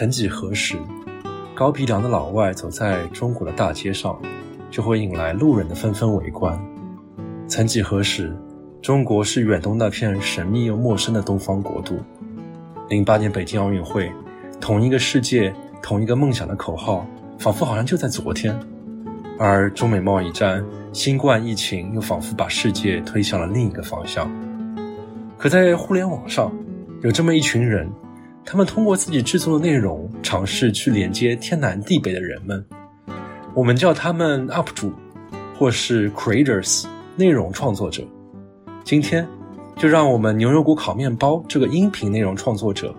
曾几何时，高鼻梁的老外走在中国的大街上，就会引来路人的纷纷围观。曾几何时，中国是远东那片神秘又陌生的东方国度。零八年北京奥运会，同一个世界，同一个梦想的口号，仿佛好像就在昨天。而中美贸易战、新冠疫情又仿佛把世界推向了另一个方向。可在互联网上，有这么一群人，他们通过自己制作的内容，尝试去连接天南地北的人们。我们叫他们 UP 主，或是 Creators，内容创作者。今天，就让我们牛油果烤面包这个音频内容创作者，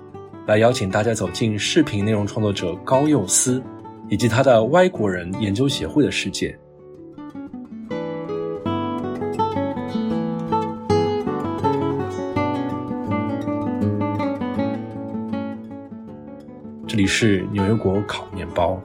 来邀请大家走进视频内容创作者高佑思。以及他的歪国人研究协会的世界。里是牛油果烤面包。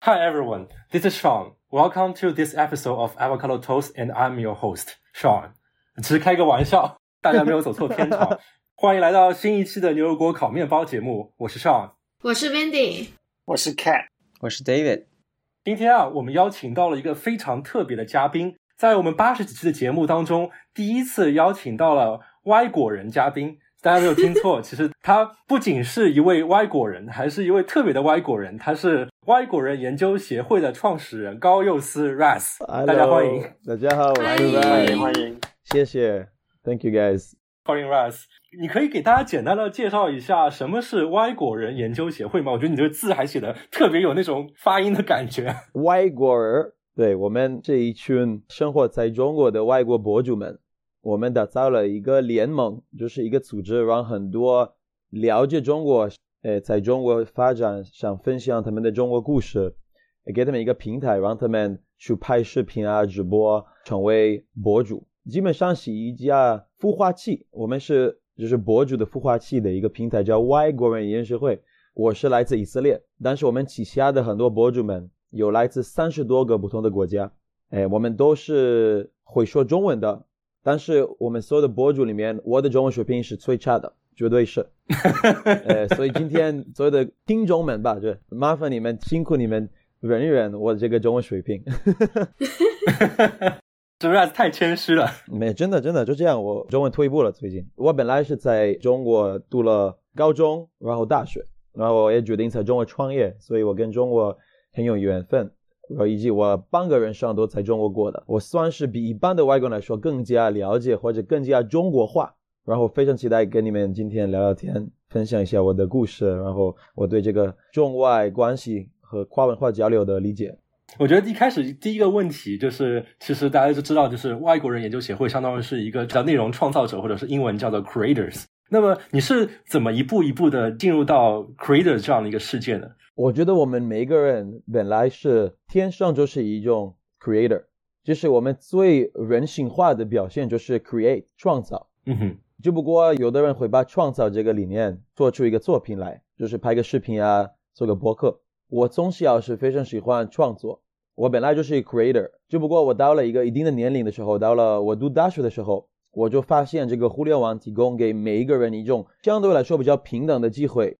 Hi everyone, this is Sean. Welcome to this episode of Avocado Toast, and I'm your host Sean。只是开个玩笑，大家没有走错片场。欢迎来到新一期的牛油果烤面包节目，我是 Sean，我是 Wendy，我是 Cat，我是 David。 今天啊，我们邀请到了一个非常特别的嘉宾，在我们八十几期的节目当中，第一次邀请到了歪果人嘉宾。大家没有听错，其实他不仅是一位歪果人，还是一位特别的歪果人。他是歪果人研究协会的创始人高佑思 Ras，大家欢迎。大家好，欢迎欢迎欢迎，谢谢，Thank you guys，欢迎 Ras。你可以给大家简单的介绍一下什么是歪果人研究协会吗？我觉得你这个字还写的特别有那种发音的感觉。歪果人，对我们这一群生活在中国的外国博主们。我们打造了一个联盟，就是一个组织，让很多了解中国、呃，在中国发展、想分享他们的中国故事，给他们一个平台，让他们去拍视频啊、直播，成为博主。基本上是一家孵化器，我们是就是博主的孵化器的一个平台，叫外国人研究会。我是来自以色列，但是我们旗下的很多博主们有来自三十多个不同的国家，哎，我们都是会说中文的。但是我们所有的博主里面，我的中文水平是最差的，绝对是。呃，所以今天所有的听众们吧，就麻烦你们辛苦你们忍一忍我这个中文水平。是不是太谦虚了。没，真的真的就这样。我中文退步了，最近。我本来是在中国读了高中，然后大学，然后我也决定在中国创业，所以我跟中国很有缘分。然后以及我半个人上都在中国过的，我算是比一般的外国人来说更加了解或者更加中国化。然后非常期待跟你们今天聊聊天，分享一下我的故事，然后我对这个中外关系和跨文化交流的理解。我觉得一开始第一个问题就是，其实大家都知道，就是外国人研究协会相当于是一个叫内容创造者，或者是英文叫做 creators。那么你是怎么一步一步的进入到 creator 这样的一个世界呢？我觉得我们每一个人本来是天生就是一种 creator，就是我们最人性化的表现就是 create 创造。嗯哼，只不过有的人会把创造这个理念做出一个作品来，就是拍个视频啊，做个博客。我从小是非常喜欢创作，我本来就是一个 creator。只不过我到了一个一定的年龄的时候，到了我读大学的时候。我就发现，这个互联网提供给每一个人一种相对来说比较平等的机会，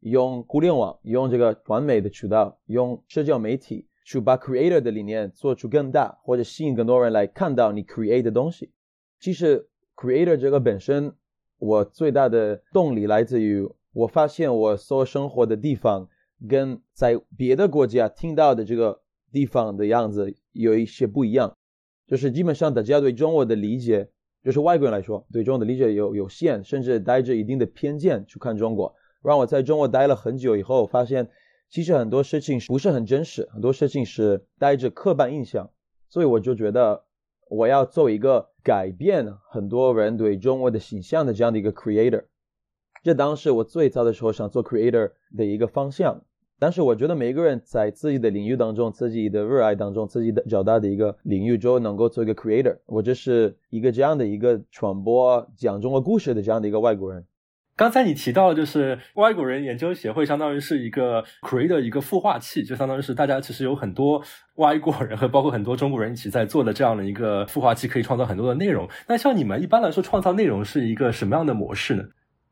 用互联网，用这个完美的渠道，用社交媒体去把 creator 的理念做出更大，或者吸引更多人来看到你 create 的东西。其实 creator 这个本身，我最大的动力来自于我发现我所生活的地方跟在别的国家听到的这个地方的样子有一些不一样，就是基本上大家对中国的理解。就是外国人来说，对中国的理解有有限，甚至带着一定的偏见去看中国。让我在中国待了很久以后，发现其实很多事情不是很真实，很多事情是带着刻板印象。所以我就觉得我要做一个改变很多人对中国的形象的这样的一个 creator。这当时我最早的时候想做 creator 的一个方向。但是我觉得每个人在自己的领域当中、自己的热爱当中、自己的较大的一个领域中，能够做一个 creator。我这是一个这样的一个传播讲中国故事的这样的一个外国人。刚才你提到，就是外国人研究协会，相当于是一个 create 的一个孵化器，就相当于是大家其实有很多外国人和包括很多中国人一起在做的这样的一个孵化器，可以创造很多的内容。那像你们一般来说创造内容是一个什么样的模式呢？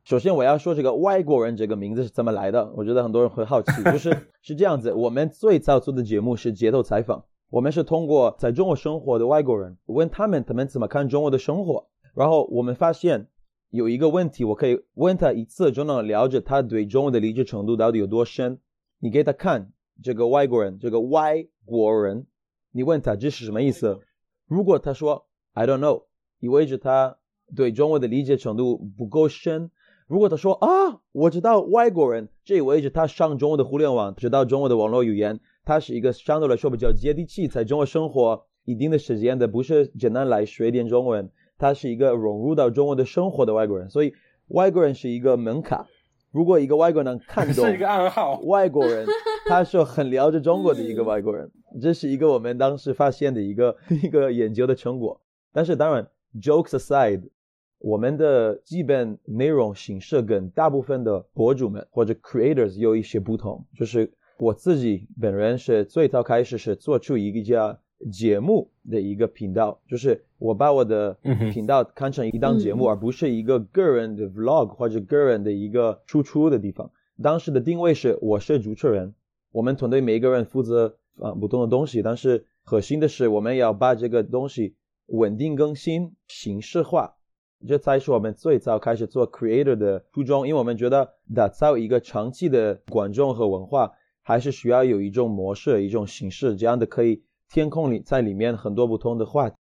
首先我要说这个外国人这个名字是怎么来的，我觉得很多人会好奇，就是是这样子，我们最早做的节目是街头采访，我们是通过在中国生活的外国人问他们他们怎么看中国的生活，然后我们发现。有一个问题，我可以问他一次就能了解他对中文的理解程度到底有多深。你给他看这个外国人，这个外国人，你问他这是什么意思？如果他说 I don't know，意味着他对中文的理解程度不够深。如果他说啊，我知道外国人，这意味着他上中国的互联网，知道中国的网络语言，他是一个相对来说比较接地气，在中国生活一定的时间的，不是简单来学一点中文。他是一个融入到中国的生活的外国人，所以外国人是一个门槛。如果一个外国人能看懂，是一个暗号。外国人，他是很了解中国的一个外国人，这是一个我们当时发现的一个一个研究的成果。但是当然，jokes aside，我们的基本内容形式跟大部分的博主们或者 creators 有一些不同。就是我自己本人是最早开始是做出一个叫。节目的一个频道，就是我把我的频道看成一档节目，而不是一个个人的 vlog 或者个人的一个输出的地方。当时的定位是我是主持人，我们团队每一个人负责啊不同的东西，但是核心的是我们要把这个东西稳定更新、形式化，这才是我们最早开始做 creator 的初衷。因为我们觉得打造一个长期的观众和文化，还是需要有一种模式、一种形式，这样的可以。天空里在里面很多不同的话题，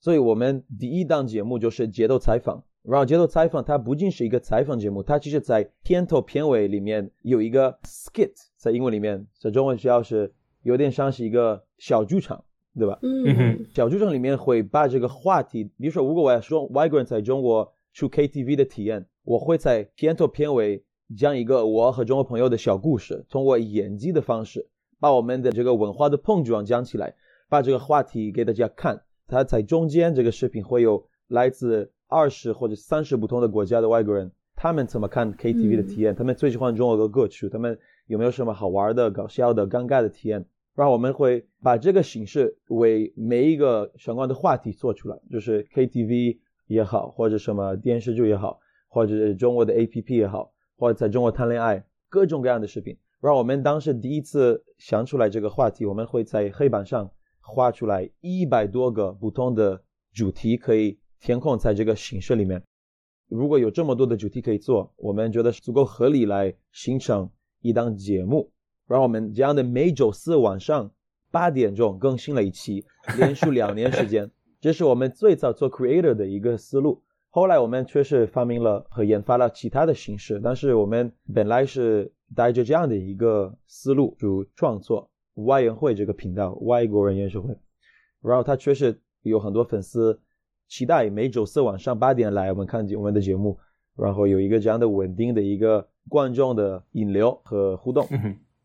所以我们第一档节目就是街头采访。然后街头采访它不仅是一个采访节目，它其实在片头片尾里面有一个 skit，在英文里面，在中文需要是有点像是一个小剧场，对吧？嗯，小剧场里面会把这个话题，比如说如果我要说外国人在中国去 KTV 的体验，我会在片头片尾讲一个我和中国朋友的小故事，通过演技的方式。把我们的这个文化的碰撞讲起来，把这个话题给大家看。他在中间这个视频会有来自二十或者三十不同的国家的外国人，他们怎么看 KTV 的体验？他们最喜欢中国的歌曲，他们有没有什么好玩的、搞笑的、尴尬的体验？然后我们会把这个形式为每一个相关的话题做出来，就是 KTV 也好，或者什么电视剧也好，或者中国的 APP 也好，或者在中国谈恋爱，各种各样的视频。然后我们当时第一次想出来这个话题，我们会在黑板上画出来一百多个不同的主题，可以填空在这个形式里面。如果有这么多的主题可以做，我们觉得是足够合理来形成一档节目。然后我们这样的每周四晚上八点钟更新了一期，连续两年时间，这是我们最早做 creator 的一个思路。后来我们确实发明了和研发了其他的形式，但是我们本来是带着这样的一个思路就创作外援会这个频道，外国人研究会。然后他确实有很多粉丝期待每周四晚上八点来我们看我们的节目，然后有一个这样的稳定的一个观众的引流和互动，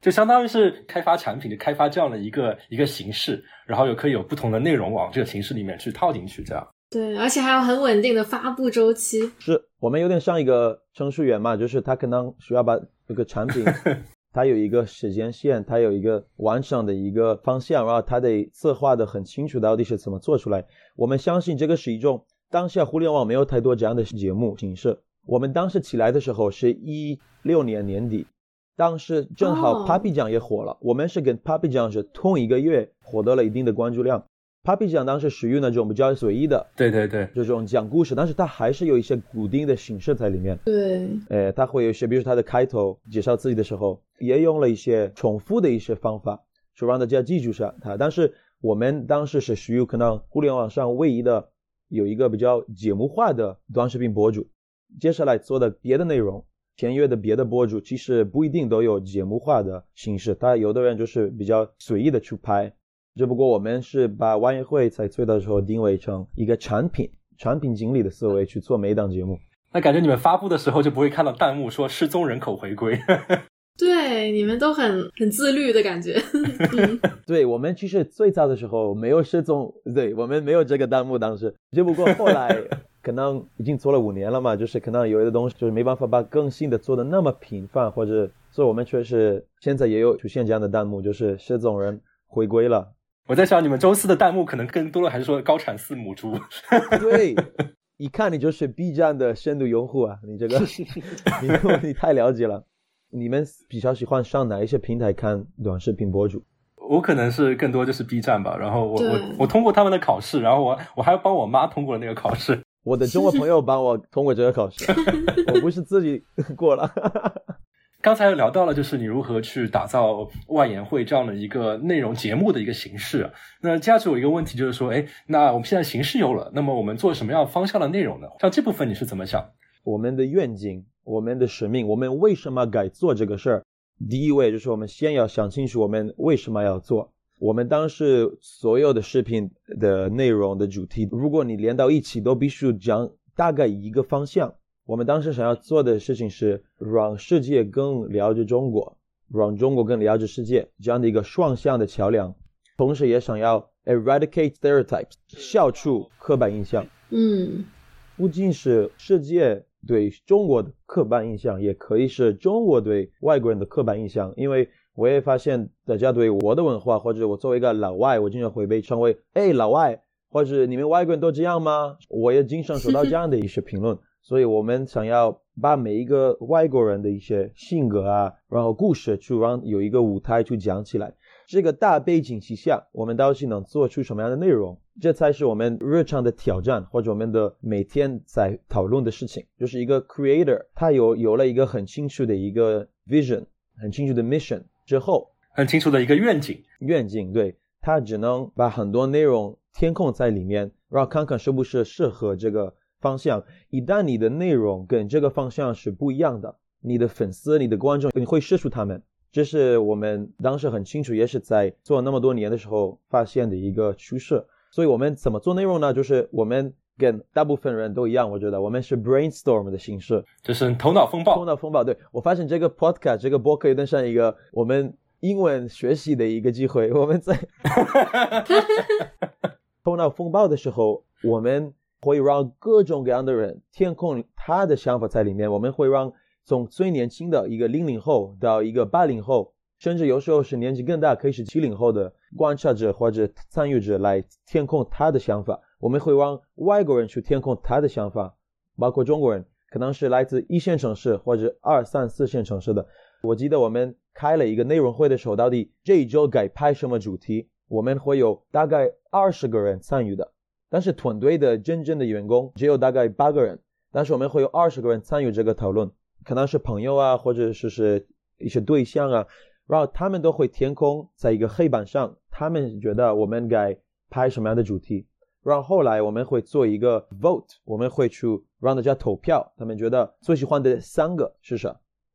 就相当于是开发产品，就开发这样的一个一个形式，然后又可以有不同的内容往这个形式里面去套进去，这样。对，而且还有很稳定的发布周期。是我们有点像一个程序员嘛，就是他可能需要把这个产品，它有一个时间线，它有一个完整的一个方向，然后他得策划的很清楚，到底是怎么做出来。我们相信这个是一种当下互联网没有太多这样的节目形式。我们当时起来的时候是一六年年底，当时正好 Papi 酱也火了，我们是跟 Papi 酱是同一个月获得了一定的关注量。Papi 酱当时属于那种比较随意的，对对对，这种讲故事，但是它还是有一些固定的形式在里面。对，呃，它会有一些，比如说它的开头介绍自己的时候，也用了一些重复的一些方法，就让大家记住下它。但是我们当时是属于可能互联网上唯一的有一个比较节目化的短视频博主。接下来做的别的内容，签约的别的博主，其实不一定都有节目化的形式，他有的人就是比较随意的去拍。只不过我们是把万业会在最的时候定位成一个产品、产品经理的思维去做每档节目。那感觉你们发布的时候就不会看到弹幕说失踪人口回归。对，你们都很很自律的感觉。对我们其实最早的时候没有失踪，对我们没有这个弹幕当时。只不过后来可能已经做了五年了嘛，就是可能有的东西就是没办法把更新的做的那么频繁，或者所以我们确实现在也有出现这样的弹幕，就是失踪人回归了。我在想，你们周四的弹幕可能更多的还是说高产四母猪。对，一看你就是 B 站的深度用户啊，你这个 你你太了解了。你们比较喜欢上哪一些平台看短视频博主？我可能是更多就是 B 站吧，然后我我我通过他们的考试，然后我我还帮我妈通过了那个考试。我的中国朋友帮我通过这个考试，我不是自己过了。刚才聊到了，就是你如何去打造外研会这样的一个内容节目的一个形式。那接下去有一个问题就是说，哎，那我们现在形式有了，那么我们做什么样方向的内容呢？像这部分你是怎么想？我们的愿景，我们的使命，我们为什么该做这个事儿？第一位就是我们先要想清楚我们为什么要做。我们当时所有的视频的内容的主题，如果你连到一起，都必须讲大概一个方向。我们当时想要做的事情是让世界更了解中国，让中国更了解世界，这样的一个双向的桥梁。同时也想要 eradicate stereotypes，消除刻板印象。嗯不仅是世界对中国的刻板印象，也可以是中国对外国人的刻板印象。因为我也发现大家对我的文化，或者我作为一个老外，我经常会被称为“哎，老外”，或者你们外国人都这样吗？我也经常收到这样的一些评论。所以我们想要把每一个外国人的一些性格啊，然后故事，去让有一个舞台去讲起来。这个大背景之下，我们到底能做出什么样的内容？这才是我们日常的挑战，或者我们的每天在讨论的事情。就是一个 creator，他有有了一个很清楚的一个 vision，很清楚的 mission 之后，很清楚的一个愿景。愿景，对，他只能把很多内容填空在里面，然后看看是不是适合这个方向。一旦你的内容跟这个方向是不一样的，你的粉丝、你的观众，你会失去他们。这是我们当时很清楚，也是在做那么多年的时候发现的一个趋势。所以我们怎么做内容呢？就是我们跟大部分人都一样，我觉得我们是 brainstorm 的形式，就是头脑风暴。头脑风暴。对我发现这个 podcast 这个播客有点像一个我们英文学习的一个机会。我们在 头脑风暴的时候，我们会让各种各样的人填空他的想法在里面。我们会让从最年轻的一个零零后到一个八零后，甚至有时候是年纪更大，可以是七零后的观察者或者参与者来填空他的想法。我们会让外国人去填空他的想法，包括中国人，可能是来自一线城市或者二三四线城市的。我记得我们开了一个内容会的时候，到底这一周该拍什么主题？我们会有大概二十个人参与的，但是团队的真正的员工只有大概八个人，但是我们会有二十个人参与这个讨论，可能是朋友啊，或者是是一些对象啊，然后他们都会填空在一个黑板上，他们觉得我们该拍什么样的主题，然后后来我们会做一个 vote，我们会去让大家投票，他们觉得最喜欢的三个是啥，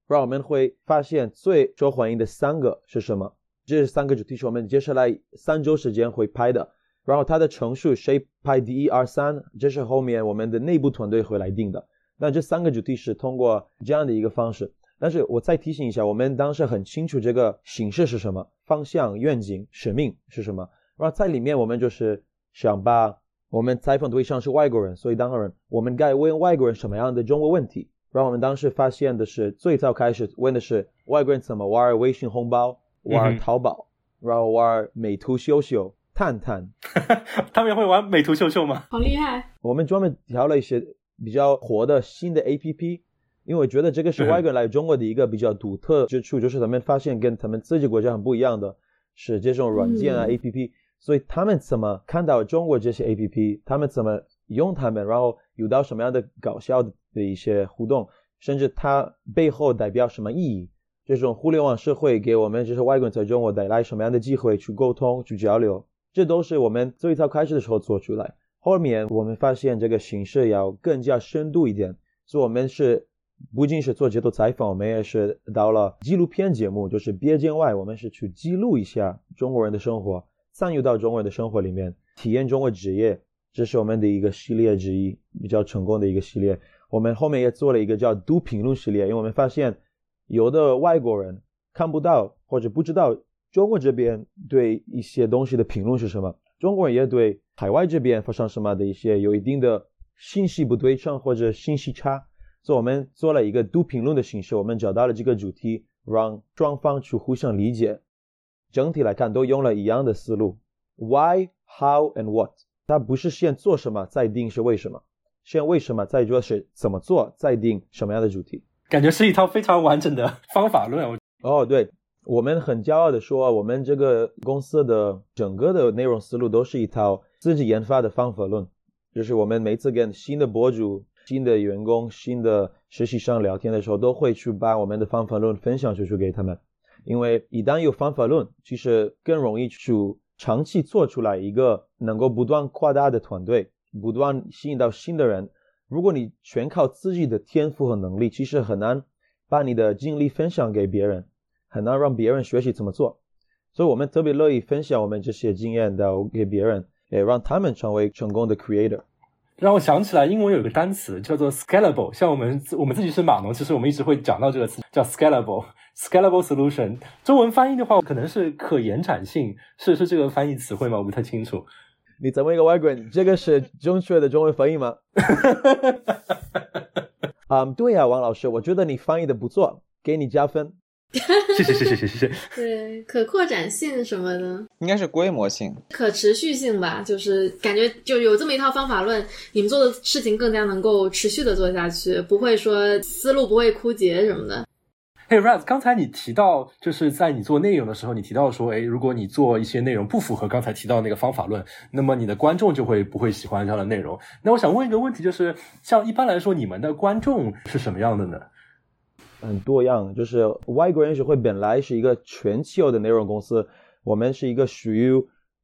然后我们会发现最受欢迎的三个是什么。这三个主题是我们接下来三周时间会拍的，然后它的成数谁排第一、二、三，这是后面我们的内部团队会来定的。那这三个主题是通过这样的一个方式，但是我再提醒一下，我们当时很清楚这个形式是什么，方向、愿景、使命是什么，然后在里面我们就是想把我们采访对象是外国人，所以当然我们该问外国人什么样的中国问题。然后我们当时发现的是，最早开始问的是外国人怎么玩微信红包。玩淘宝，然后玩美图秀秀、探探，他们也会玩美图秀秀吗？好厉害！我们专门调了一些比较火的新的 APP，因为我觉得这个是外国人来中国的一个比较独特之处，就是他们发现跟他们自己国家很不一样的是这种软件啊、嗯 APP，所以他们怎么看到中国这些 APP，他们怎么用他们，然后有到什么样的搞笑的一些互动，甚至它背后代表什么意义。这种互联网社会给我们这些外国人在中国带来什么样的机会去沟通、去交流，这都是我们最早开始的时候做出来。后面我们发现这个形式要更加深度一点，所以我们是不仅是做街头采访，我们也是到了纪录片节目，就是别见外，我们是去记录一下中国人的生活，参与到中国人的生活里面，体验中国职业，这是我们的一个系列之一，比较成功的一个系列。我们后面也做了一个叫读评论系列，因为我们发现。有的外国人看不到或者不知道中国这边对一些东西的评论是什么，中国人也对海外这边发生什么的一些有一定的信息不对称或者信息差，所以我们做了一个读评论的形式，我们找到了这个主题，让双方去互相理解。整体来看，都用了一样的思路：why、how and what。它不是先做什么再定是为什么，先为什么再做是怎么做再定什么样的主题。感觉是一套非常完整的方法论。哦，对，我们很骄傲的说，我们这个公司的整个的内容思路都是一套自己研发的方法论。就是我们每次跟新的博主、新的员工、新的实习生聊天的时候，都会去把我们的方法论分享出去给他们。因为一旦有方法论，其实更容易去长期做出来一个能够不断扩大的团队，不断吸引到新的人。如果你全靠自己的天赋和能力，其实很难把你的经历分享给别人，很难让别人学习怎么做。所以我们特别乐意分享我们这些经验到给别人。也让他们成为成功的 creator，让我想起来英文有个单词叫做 scalable。像我们我们自己是码农，其实我们一直会讲到这个词叫 scalable，scalable solution。中文翻译的话，可能是可延展性，是是这个翻译词汇吗？我不太清楚。你怎么一个外国人？这个是正确的中文翻译吗？啊，对呀，王老师，我觉得你翻译的不错，给你加分。是是是是是是，对，可扩展性什么的，应该是规模性、可持续性吧？就是感觉就有这么一套方法论，你们做的事情更加能够持续的做下去，不会说思路不会枯竭什么的。哎，Raz，刚才你提到，就是在你做内容的时候，你提到说，哎，如果你做一些内容不符合刚才提到那个方法论，那么你的观众就会不会喜欢这样的内容？那我想问一个问题，就是像一般来说，你们的观众是什么样的呢？很多样，就是外国人学会本来是一个全球的内容公司，我们是一个属于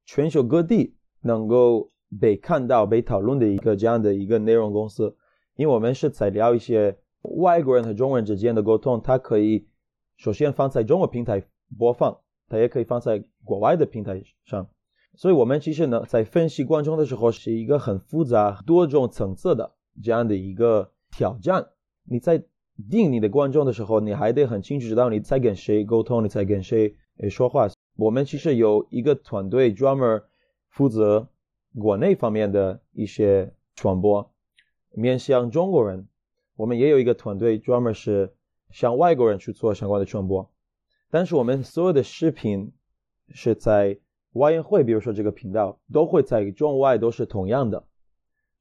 全球各地能够被看到、被讨论的一个这样的一个内容公司。因为我们是在聊一些外国人和中国人之间的沟通，它可以首先放在中国平台播放，它也可以放在国外的平台上。所以，我们其实呢，在分析观众的时候，是一个很复杂、多种层次的这样的一个挑战。你在定你的观众的时候，你还得很清楚知道你在跟谁沟通，你在跟谁说话。我们其实有一个团队专门负责国内方面的一些传播，面向中国人。我们也有一个团队专门是向外国人去做相关的传播。但是我们所有的视频是在外援会，比如说这个频道，都会在中外都是同样的。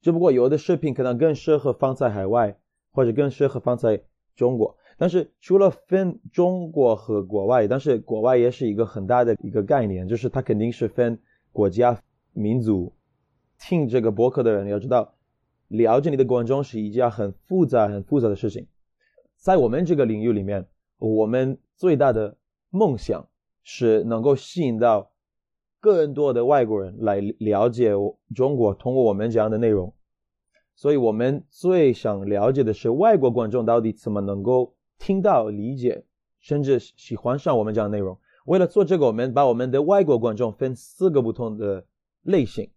只不过有的视频可能更适合放在海外。或者更适合放在中国，但是除了分中国和国外，但是国外也是一个很大的一个概念，就是它肯定是分国家、民族。听这个博客的人要知道，了解你的观众是一件很复杂、很复杂的事情。在我们这个领域里面，我们最大的梦想是能够吸引到更多的外国人来了解中国，通过我们这样的内容。所以我们最想了解的是外国观众到底怎么能够听到、理解，甚至喜欢上我们这样的内容。为了做这个，我们把我们的外国观众分四个不同的类型。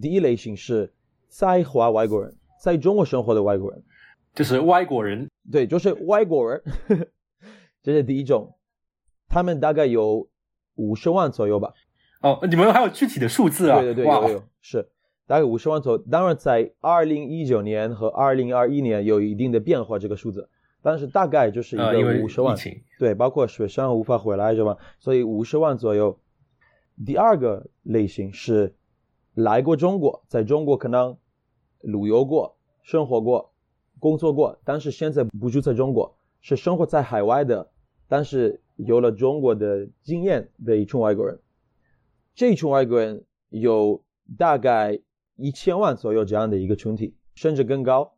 第一类型是在华外国人，在中国生活的外国人，就是外国人。对，就是外国人，这是第一种。他们大概有五十万左右吧。哦，你们还有具体的数字啊？对对对，有有是。大概五十万左右，当然在二零一九年和二零二一年有一定的变化，这个数字，但是大概就是一个五十万，对，包括学生无法回来是吧？所以五十万左右。第二个类型是来过中国，在中国可能旅游过、生活过、工作过，但是现在不住在中国，是生活在海外的，但是有了中国的经验的一群外国人。这一群外国人有大概。一千万左右这样的一个群体，甚至更高。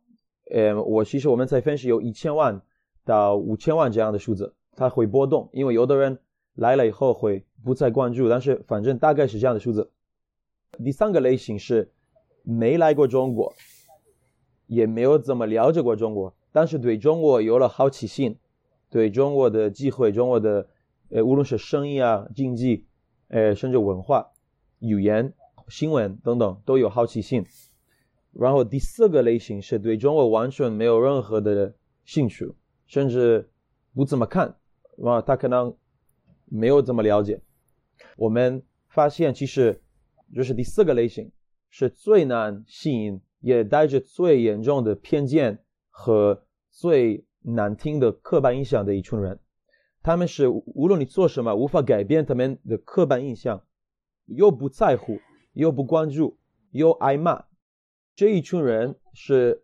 呃，我其实我们在分析有一千万到五千万这样的数字，它会波动，因为有的人来了以后会不再关注，但是反正大概是这样的数字。第三个类型是没来过中国，也没有怎么了解过中国，但是对中国有了好奇心，对中国的机会、中国的呃无论是生意啊、经济，呃甚至文化、语言。新闻等等都有好奇心，然后第四个类型是对中国完全没有任何的兴趣，甚至不怎么看，啊，他可能没有怎么了解。我们发现，其实就是第四个类型是最难吸引也带着最严重的偏见和最难听的刻板印象的一群人。他们是无论你做什么，无法改变他们的刻板印象，又不在乎，又不关注，又挨骂。这一群人是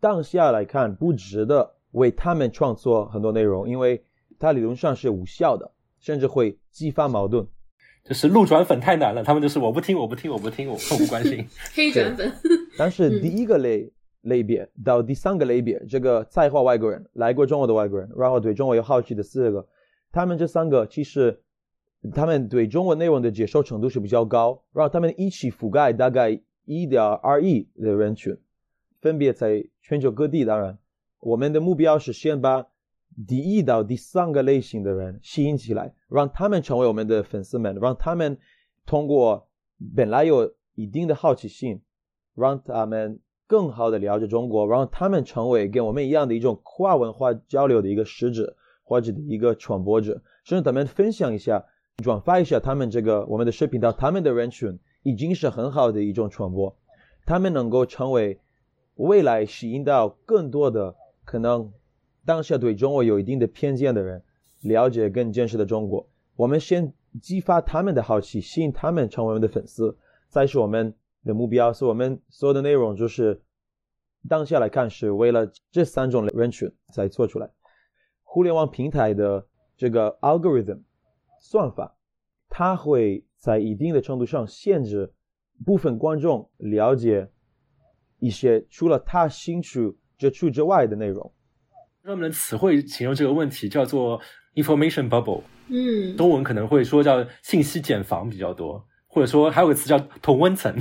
当下来看不值得为他们创作很多内容，因为它理论上是无效的，甚至会激发矛盾。就是路转粉太难了，他们就是我不听，我不听，我不听，我我不关心。黑转粉。但是第一个类类别到第三个类别，这个在华外国人来过中国的外国人，然后对中国有好奇的四个，他们这三个其实他们对中文内容的接受程度是比较高，然后他们一起覆盖大概一点二亿的人群，分别在全球各地。当然，我们的目标是先把第一到第三个类型的人吸引起来，让他们成为我们的粉丝们，让他们通过本来有一定的好奇心，让他们更好的了解中国，让他们成为跟我们一样的一种跨文化交流的一个使者或者一个传播者，甚至他们分享一下、转发一下他们这个我们的视频到他们的人群，已经是很好的一种传播。他们能够成为未来吸引到更多的可能。当下对中国有一定的偏见的人，了解更真实的中国。我们先激发他们的好奇，吸引他们成为我们的粉丝，再是我们的目标。是我们所有的内容，就是当下来看，是为了这三种人群才做出来。互联网平台的这个 algorithm 算法，它会在一定的程度上限制部分观众了解一些除了他兴趣接触之外的内容。热门的词汇形容这个问题叫做 information bubble，嗯，中文可能会说叫信息茧房比较多，或者说还有个词叫同温层。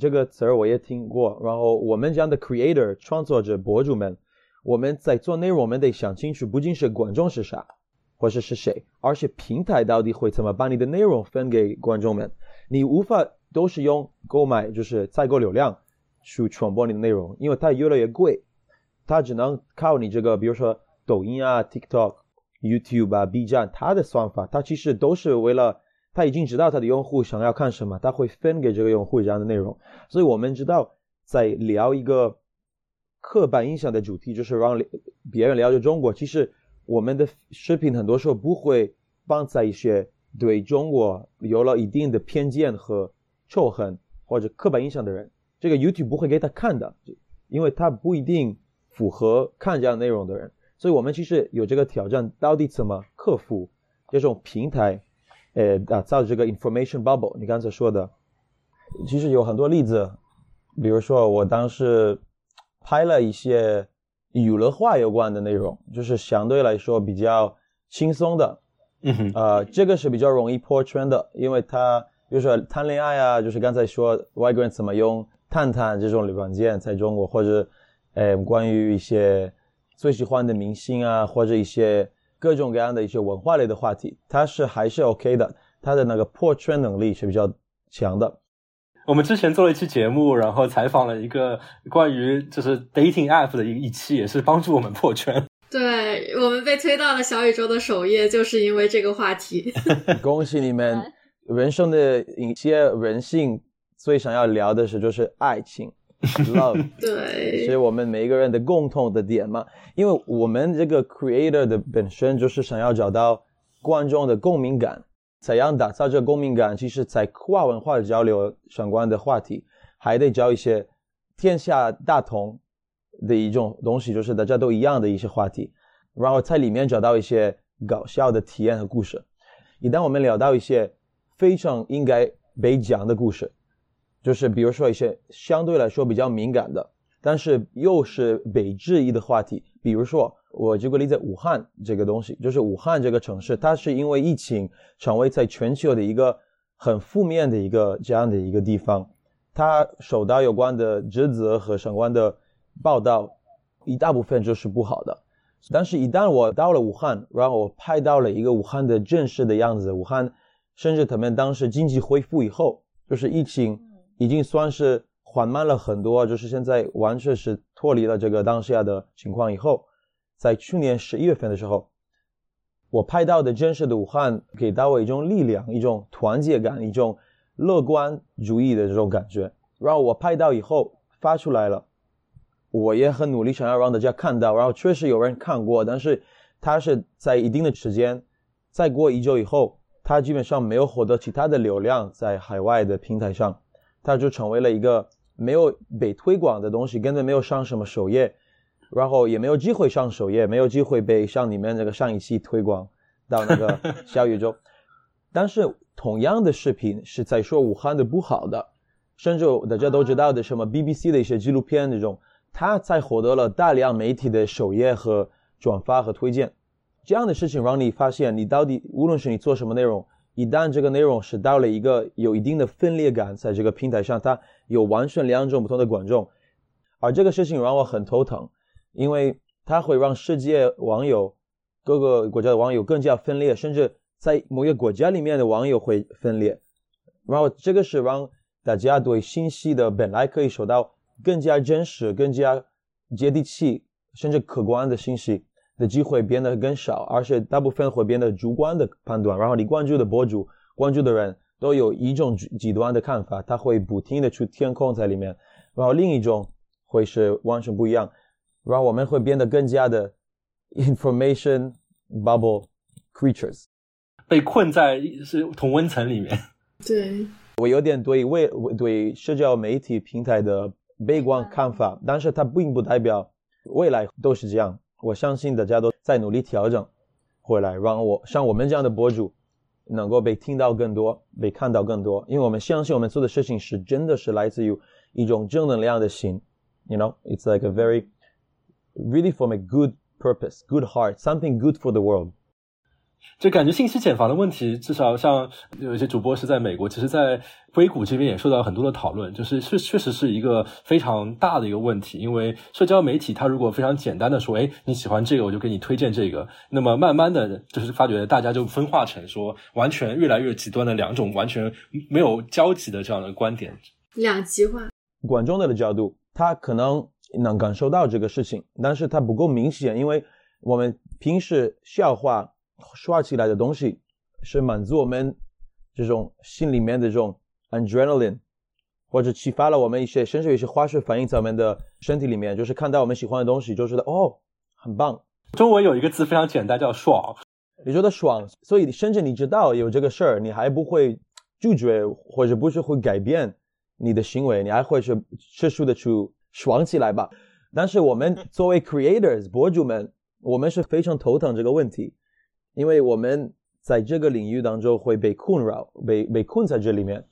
这个词儿我也听过。然后我们这样的 creator 创作者博主们，我们在做内容，我们得想清楚，不仅是观众是啥，或者是谁，而且平台到底会怎么把你的内容分给观众们。你无法都是用购买，就是采购流量去传播你的内容，因为它越来越贵。它只能靠你这个，比如说抖音啊、TikTok、YouTube 啊、B 站，它的算法，它其实都是为了，它已经知道它的用户想要看什么，它会分给这个用户这样的内容。所以我们知道，在聊一个刻板印象的主题，就是让别人了解中国。其实我们的视频很多时候不会放在一些对中国有了一定的偏见和仇恨或者刻板印象的人，这个 YouTube 不会给他看的，因为他不一定。符合看这样内容的人，所以我们其实有这个挑战，到底怎么克服这种平台，呃，打造这个 information bubble？你刚才说的，其实有很多例子，比如说我当时拍了一些娱乐化有关的内容，就是相对来说比较轻松的，嗯哼，呃，这个是比较容易破圈的，因为它比如说谈恋爱啊，就是刚才说外国人怎么用探探这种软件在中国，或者。呃，关于一些最喜欢的明星啊，或者一些各种各样的一些文化类的话题，它是还是 OK 的，它的那个破圈能力是比较强的。我们之前做了一期节目，然后采访了一个关于就是 dating app 的一一期，也是帮助我们破圈。对我们被推到了小宇宙的首页，就是因为这个话题。恭喜你们！人生的一些人性最想要聊的是就是爱情。Love，对，是我们每一个人的共同的点嘛？因为我们这个 creator 的本身就是想要找到观众的共鸣感，怎样打造这个共鸣感？其实，在跨文化的交流相关的话题，还得教一些天下大同的一种东西，就是大家都一样的一些话题，然后在里面找到一些搞笑的体验和故事。一旦我们聊到一些非常应该被讲的故事。就是比如说一些相对来说比较敏感的，但是又是被质疑的话题。比如说，我举个例子，武汉这个东西，就是武汉这个城市，它是因为疫情成为在全球的一个很负面的一个这样的一个地方，它受到有关的职责和相关的报道，一大部分就是不好的。但是，一旦我到了武汉，然后我拍到了一个武汉的正式的样子，武汉甚至他们当时经济恢复以后，就是疫情。已经算是缓慢了很多，就是现在完全是脱离了这个当下的情况以后，在去年十一月份的时候，我拍到的真实的武汉给到我一种力量、一种团结感、一种乐观主义的这种感觉。然后我拍到以后发出来了，我也很努力想要让大家看到，然后确实有人看过，但是它是在一定的时间，再过一周以后，它基本上没有获得其他的流量在海外的平台上，它就成为了一个没有被推广的东西，根本没有上什么首页，然后也没有机会上首页，没有机会被像你们那个上一期推广到那个 小宇宙。但是同样的视频是在说武汉的不好的，甚至大家都知道的什么 BBC 的一些纪录片这种，它才获得了大量媒体的首页和转发和推荐。这样的事情让你发现，你到底无论是你做什么内容，一旦这个内容是到了一个有一定的分裂感，在这个平台上，它有完全两种不同的观众，而这个事情让我很头疼，因为它会让世界网友、各个国家的网友更加分裂，甚至。在某一个国家里面的网友会分裂，然后这个是让大家对信息的本来可以收到更加真实、更加接地气，甚至客观的信息的机会变得更少，而且大部分会变得主观的判断。然后你关注的博主、关注的人都有一种极端的看法，他会不停的去填空在里面，然后另一种会是完全不一样，然后我们会变得更加的 information bubble creatures。被困在是同温层里面。对，我有点对未对社交媒体平台的悲观看法，但是它并不代表未来都是这样。我相信大家都在努力调整回来，让我像我们这样的博主能够被听到更多，被看到更多。因为我们相信我们做的事情是真的是来自于一种正能量的心。You know, it's like a very really from a good purpose, good heart, something good for the world. 就感觉信息茧房的问题，至少像有一些主播是在美国，其实，在硅谷这边也受到很多的讨论，就是确确实是一个非常大的一个问题。因为社交媒体它如果非常简单的说，哎，你喜欢这个，我就给你推荐这个，那么慢慢的就是发觉大家就分化成说完全越来越极端的两种完全没有交集的这样的观点，两极化。管众的角度，他可能能感受到这个事情，但是它不够明显，因为我们平时笑话。刷起来的东西是满足我们这种心里面的这种 adrenaline，或者启发了我们一些，甚至有一些化学反应在我们的身体里面，就是看到我们喜欢的东西，就觉得哦，很棒。中文有一个词非常简单，叫爽。你觉得爽，所以甚至你知道有这个事儿，你还不会拒绝，或者不是会改变你的行为，你还会去持续的去爽起来吧。但是我们 作为 creators 博主们，我们是非常头疼这个问题。因为我们在这个领域当中会被困扰，被被困在这里面。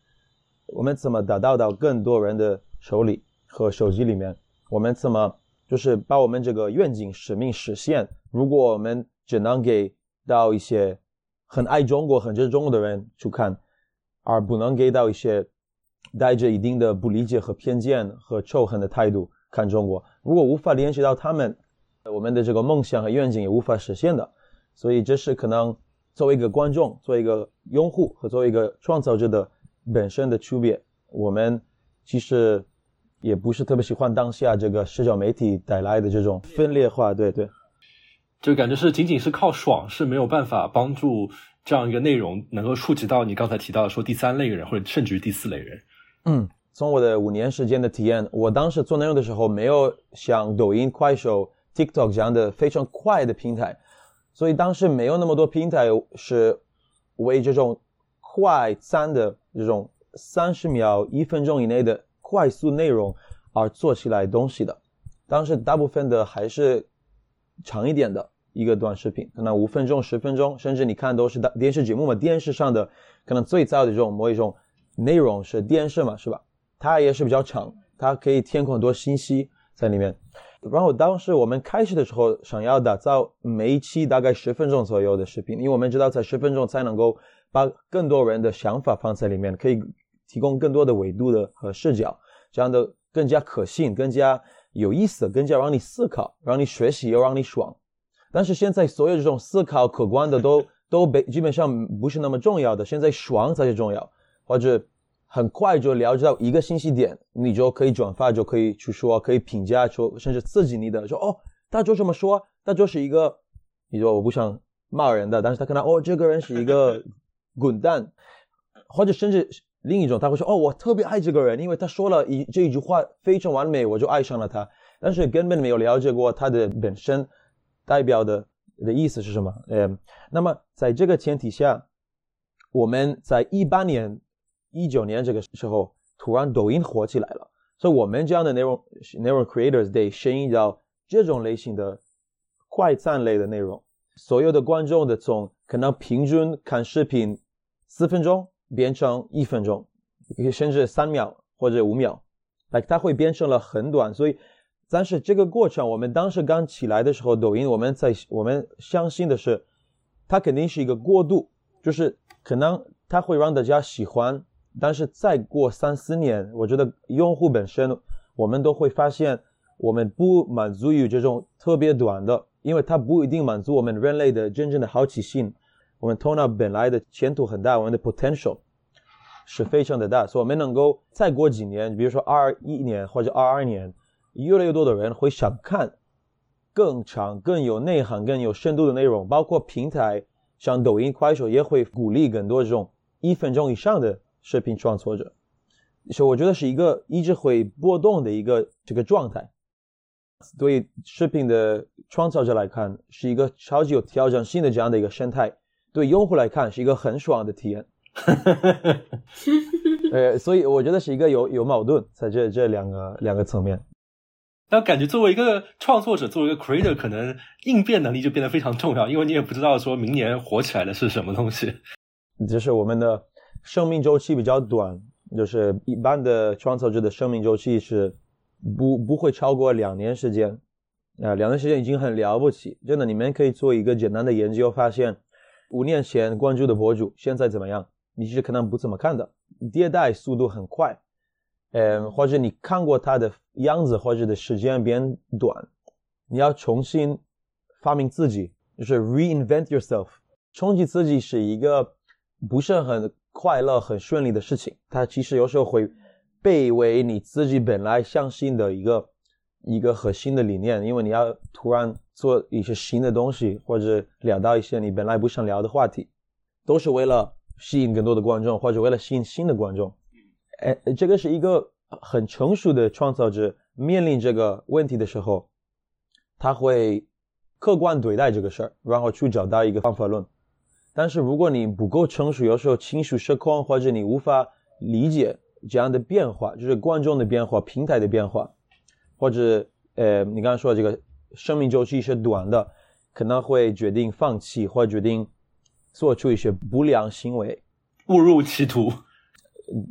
我们怎么达到到更多人的手里和手机里面？我们怎么就是把我们这个愿景使命实现？如果我们只能给到一些很爱中国、很支持中国的人去看，而不能给到一些带着一定的不理解和偏见和仇恨的态度看中国，如果无法联系到他们，我们的这个梦想和愿景也无法实现的。所以这是可能作为一个观众、作为一个用户和作为一个创造者的本身的区别。我们其实也不是特别喜欢当下这个社交媒体带来的这种分裂化。对对，就感觉是仅仅是靠爽是没有办法帮助这样一个内容能够触及到你刚才提到的说第三类人或者甚至于第四类人。嗯，从我的五年时间的体验，我当时做内容的时候没有像抖音、快手、TikTok 这样的非常快的平台。所以当时没有那么多平台是为这种快餐的这种三十秒、一分钟以内的快速内容而做起来东西的。当时大部分的还是长一点的一个短视频，可能五分钟、十分钟，甚至你看都是电电视节目嘛。电视上的可能最早的这种某一种内容是电视嘛，是吧？它也是比较长，它可以填很多信息在里面。然后当时我们开始的时候，想要打造每一期大概十分钟左右的视频，因为我们知道在十分钟才能够把更多人的想法放在里面，可以提供更多的维度的和视角，这样的更加可信、更加有意思、更加让你思考、让你学习又让你爽。但是现在所有这种思考可观的都都被基本上不是那么重要的，现在爽才是重要，或者。很快就了解到一个信息点，你就可以转发，就可以去说，可以评价，说甚至刺激你的，说哦，他就这么说，他就是一个，你说我不想骂人的，但是他看到哦，这个人是一个滚蛋，或者甚至另一种他会说哦，我特别爱这个人，因为他说了一这一句话非常完美，我就爱上了他。但是根本没有了解过他的本身代表的的意思是什么。嗯，那么在这个前提下，我们在一八年、一九年这个时候，突然抖音火起来了，所以我们这样的内容内容 creators 得适应到这种类型的快餐类的内容。所有的观众的从可能平均看视频四分钟变成一分钟，甚至三秒或者五秒，like 它会变成了很短。所以，但是这个过程，我们当时刚起来的时候，抖音我们在我们相信的是，它肯定是一个过渡，就是可能它会让大家喜欢，但是再过三四年，我觉得用户本身我们都会发现，我们不满足于这种特别短的。因为它不一定满足我们人类的真正的好奇心，我们头脑本来的前途很大，我们的 potential 是非常的大，所以我们能够再过几年，比如说二一年或者二二年，越来越多的人会想看更长、更有内涵、更有深度的内容，包括平台像抖音、快手也会鼓励更多这种一分钟以上的视频创作者，所以我觉得是一个一直会波动的一个这个状态。对视频的创造者来看，是一个超级有挑战性的这样的一个生态；对用户来看，是一个很爽的体验。呃，所以我觉得是一个有有矛盾在这这两个两个层面。那感觉作为一个创作者，作为一个 creator，可能应变能力就变得非常重要，因为你也不知道说明年火起来的是什么东西。就是我们的生命周期比较短，就是一般的创作者的生命周期是。不不会超过两年时间，啊，两年时间已经很了不起，真的。你们可以做一个简单的研究，发现五年前关注的博主现在怎么样？你是可能不怎么看的，迭代速度很快，嗯，或者你看过他的样子，或者的时间变短，你要重新发明自己，就是 reinvent yourself，冲击自己是一个不是很快乐、很顺利的事情，它其实有时候会。背为你自己本来相信的一个一个核心的理念，因为你要突然做一些新的东西，或者聊到一些你本来不想聊的话题，都是为了吸引更多的观众，或者为了吸引新的观众。哎，这个是一个很成熟的创造者面临这个问题的时候，他会客观对待这个事儿，然后去找到一个方法论。但是如果你不够成熟，有时候情绪失控，或者你无法理解。这样的变化就是观众的变化、平台的变化，或者呃，你刚才说这个生命周期是短的，可能会决定放弃或决定做出一些不良行为，误入歧途。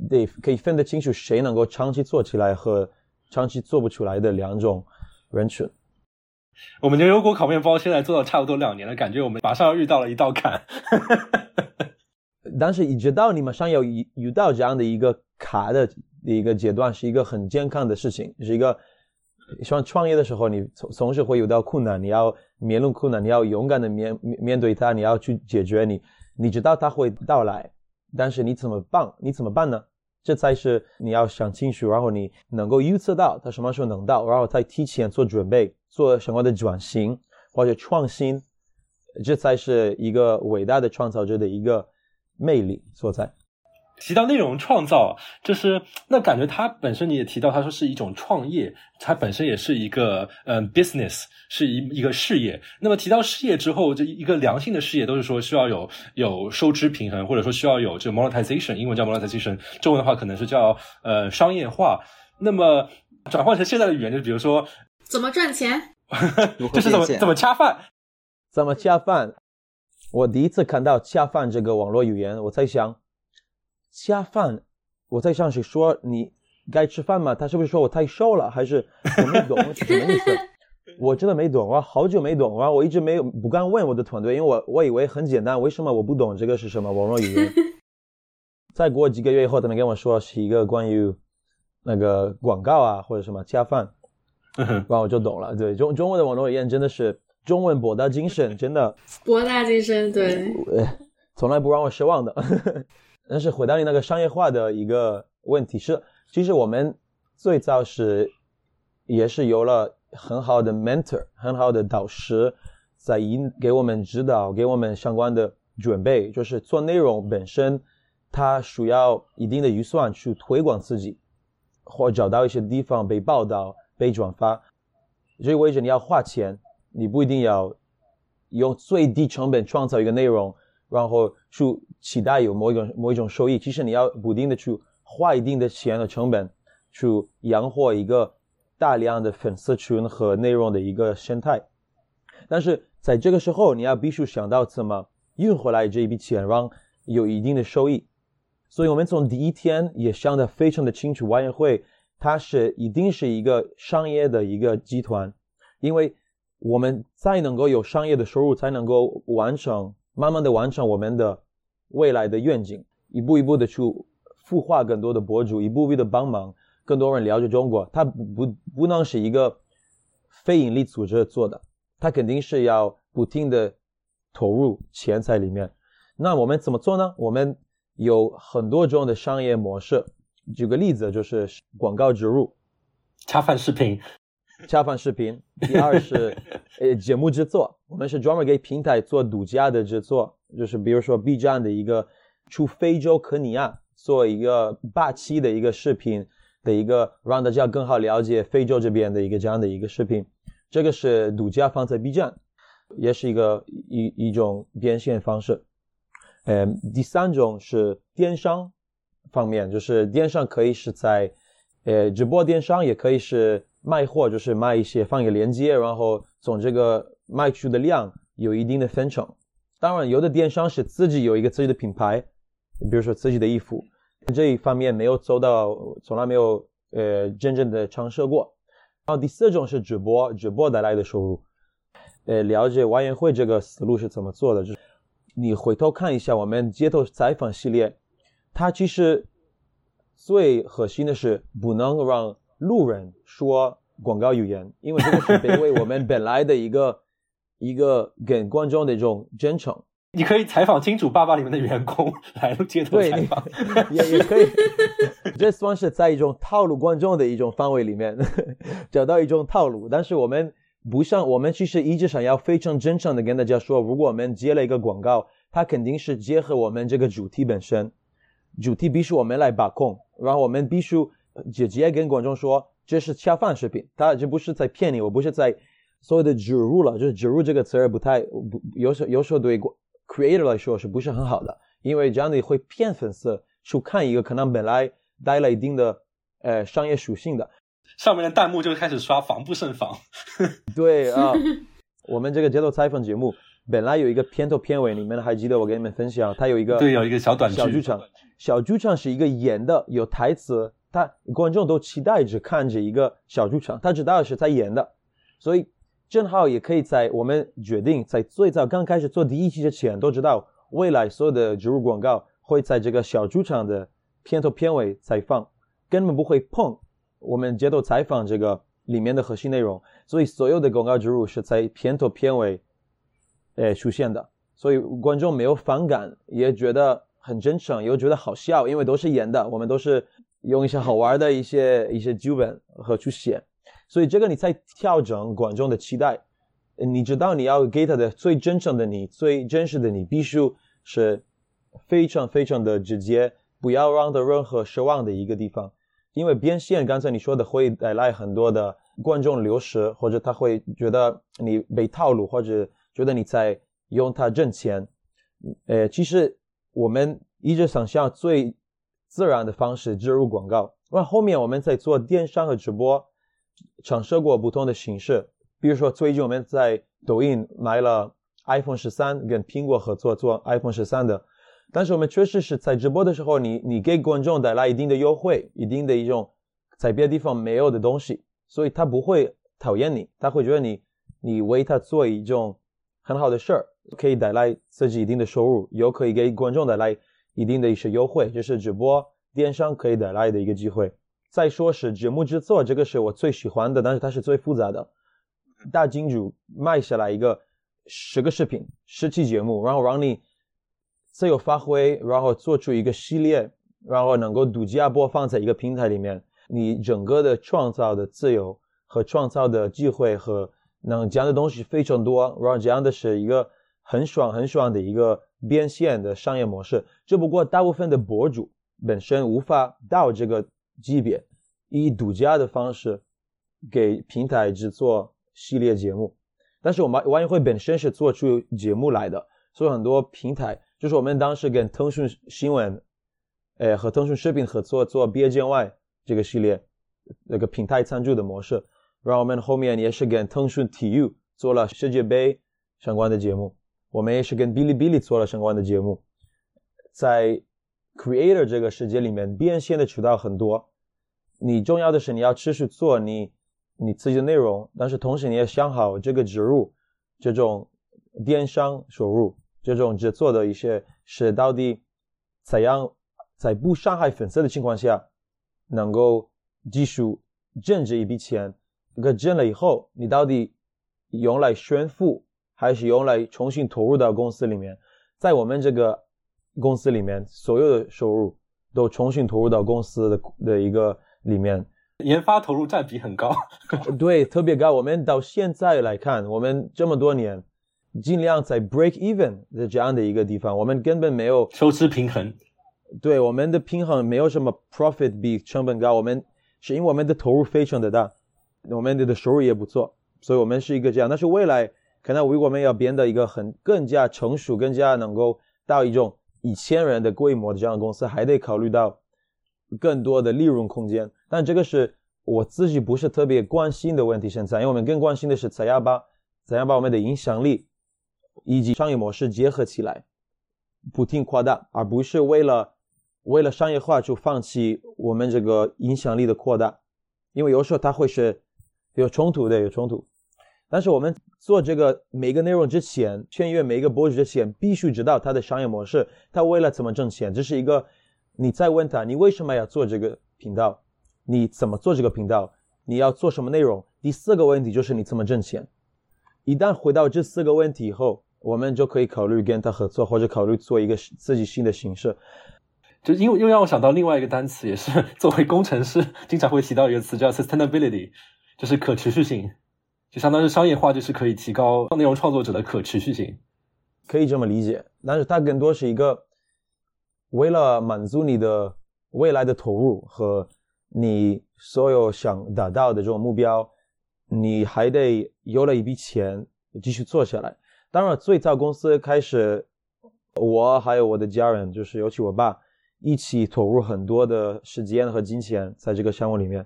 得可以分得清楚谁能够长期做起来和长期做不出来的两种人群。我们牛油果烤面包现在做了差不多两年了，感觉我们马上要遇到了一道坎。但是，一直到你马上要遇遇到这样的一个卡的一个阶段，是一个很健康的事情，是一个像创业的时候，你总总是会遇到困难，你要面临困难，你要勇敢的面面对它，你要去解决你，你知道它会到来，但是你怎么办？你怎么办呢？这才是你要想清楚，然后你能够预测到它什么时候能到，然后再提前做准备，做相关的转型或者创新，这才是一个伟大的创造者的一个。魅力所在。提到内容创造，就是那感觉它本身你也提到，它说是一种创业，它本身也是一个嗯 business，是一一个事业。那么提到事业之后，这一个良性的事业都是说需要有有收支平衡，或者说需要有这个 monetization，英文叫 monetization，中文的话可能是叫呃商业化。那么转换成现在的语言，就比如说怎么赚钱，就是怎么怎么恰饭，怎么恰饭。我第一次看到“恰饭”这个网络语言，我在想，“恰饭”，我在上去说你该吃饭吗？他是不是说我太瘦了？还是 我没懂是 什么意思？我真的没懂，我好久没懂，然后我一直没有不敢问我的团队，因为我我以为很简单，为什么我不懂这个是什么网络语言？再过几个月以后，他们跟我说是一个关于那个广告啊或者什么“恰饭”，然后我就懂了。对中中文的网络语言真的是。中文博大精深，真的博大精深，对，从来不让我失望的。但是回答你那个商业化的一个问题是，其实我们最早是也是有了很好的 mentor，很好的导师在引给我们指导，给我们相关的准备，就是做内容本身他需要一定的预算去推广自己，或找到一些地方被报道、被转发。这意味着你要花钱，你不一定要用最低成本创造一个内容，然后去期待有某一种某一种收益。其实你要不停的去花一定的钱和成本，去养活一个大量的粉丝群和内容的一个生态。但是在这个时候，你要必须想到怎么运回来这一笔钱，让有一定的收益。所以我们从第一天也想得非常的清楚，外汇。它是一定是一个商业的一个集团，因为我们才能够有商业的收入，才能够完成慢慢的完成我们的未来的愿景，一步一步的去孵化更多的博主，一步一步的帮忙更多人了解中国。它不不不能是一个非盈利组织做的，它肯定是要不停的投入钱在里面。那我们怎么做呢？我们有很多种的商业模式。举个例子，就是广告植入、恰饭视频、恰饭视频。第二是 呃节目制作，我们是专门给平台做独家的制作，就是比如说 B 站的一个出非洲肯尼亚做一个霸气的一个视频的一个，让大家更好了解非洲这边的一个这样的一个视频，这个是独家放在 B 站，也是一个一一种变现方式。呃，第三种是电商。方面就是电商可以是在，呃，直播电商也可以是卖货，就是卖一些放一个链接，然后从这个卖出的量有一定的分成。当然，有的电商是自己有一个自己的品牌，比如说自己的衣服，这一方面没有做到，从来没有呃真正的尝试过。然后第四种是直播，直播带来的收入。呃，了解外援会这个思路是怎么做的，就是你回头看一下我们街头采访系列。它其实最核心的是不能让路人说广告语言，因为这个是因为我们本来的一个 一个跟观众的一种真诚。你可以采访金主爸爸里面的员工来街头采访，也也可以。这算是在一种套路观众的一种范围里面 找到一种套路，但是我们不像我们其实一直想要非常真诚的跟大家说，如果我们接了一个广告，它肯定是结合我们这个主题本身。主题必须我们来把控，然后我们必须直接跟观众说这是恰饭视频，他这不是在骗你，我不是在所谓的植入了，就是植入这个词儿不太不有时有时候对 creator 来说是不是很好的，因为这样的会骗粉丝去看一个可能本来带了一定的呃商业属性的，上面的弹幕就开始刷防不胜防。对啊，我们这个街头采访节目。本来有一个片头片尾，你们还记得我给你们分享？它有一个对，有一个小短剧。小剧场，小剧场是一个演的，有台词，他观众都期待着看着一个小剧场，他知道是在演的，所以正好也可以在我们决定在最早刚开始做第一期之前，都知道未来所有的植入广告会在这个小剧场的片头片尾再放，根本不会碰我们街头采访这个里面的核心内容，所以所有的广告植入是在片头片尾。诶，出现的，所以观众没有反感，也觉得很真诚，又觉得好笑，因为都是演的，我们都是用一些好玩的一些 一些剧本和去写，所以这个你在调整观众的期待，你知道你要给他的最真诚的你，最真实的你，必须是非常非常的直接，不要让他任何失望的一个地方，因为变现刚才你说的会带来很多的观众流失，或者他会觉得你被套路，或者。觉得你在用它挣钱，呃，其实我们一直想象最自然的方式植入广告。那后面我们在做电商和直播，尝试过不同的形式。比如说，最近我们在抖音买了 iPhone 十三，跟苹果合作做 iPhone 十三的。但是我们确实是在直播的时候，你你给观众带来一定的优惠，一定的一种在别的地方没有的东西，所以他不会讨厌你，他会觉得你你为他做一种。很好的事儿，可以带来自己一定的收入，又可以给观众带来一定的一些优惠，这是直播电商可以带来的一个机会。再说是节目制作，这个是我最喜欢的，但是它是最复杂的。大金主卖下来一个十个视频、十期节目，然后让你自由发挥，然后做出一个系列，然后能够独家播放在一个平台里面，你整个的创造的自由和创造的机会和。能讲的东西非常多，然后这样的是一个很爽很爽的一个变现的商业模式。只不过大部分的博主本身无法到这个级别，以独家的方式给平台制作系列节目。但是我们万艺会本身是做出节目来的，所以很多平台就是我们当时跟腾讯新闻，呃和腾讯视频合作做《毕业见外》这个系列，那个平台赞助的模式。然后我们后面也是跟腾讯体育做了世界杯相关的节目，我们也是跟哔哩哔哩做了相关的节目。在 creator 这个世界里面，变现的渠道很多，你重要的是你要持续做你。你自己的内容，但是同时你也想好这个植入，这种电商收入，这种制作的一些是到底怎样在不伤害粉丝的情况下，能够继续挣这一笔钱？这个挣了以后，你到底用来炫富，还是用来重新投入到公司里面？在我们这个公司里面，所有的收入都重新投入到公司的的一个里面。研发投入占比很高，对，特别高。我们到现在来看，我们这么多年，尽量在 break even 的这样的一个地方，我们根本没有收支平衡。对，我们的平衡没有什么 profit 比成本高。我们是因为我们的投入非常的大，我们的收入也不错，所以我们是一个这样。但是未来可能如果我们要变得一个很更加成熟、更加能够到一种一千人的规模的这样的公司，还得考虑到更多的利润空间。但这个是我自己不是特别关心的问题，现在，因为我们更关心的是怎样把怎样把我们的影响力以及商业模式结合起来，不停扩大，而不是为了为了商业化就放弃我们这个影响力的扩大，因为有时候它会是有冲突的，有冲突。但是我们做这个每个内容之前，签约每一个博主之前，必须知道他的商业模式，他为了怎么挣钱，这是一个你再问他，你为什么要做这个频道？你怎么做这个频道？你要做什么内容？第四个问题就是你怎么挣钱。一旦回到这四个问题以后，我们就可以考虑跟他合作，或者考虑做一个自己新的形式。就因为又让我想到另外一个单词，也是作为工程师经常会提到一个词，叫 sustainability，就是可持续性，就相当于商业化，就是可以提高内容创作者的可持续性，可以这么理解。但是它更多是一个为了满足你的未来的投入和。你所有想达到的这种目标，你还得有了一笔钱继续做下来。当然，最早公司开始，我还有我的家人，就是尤其我爸，一起投入很多的时间和金钱在这个项目里面。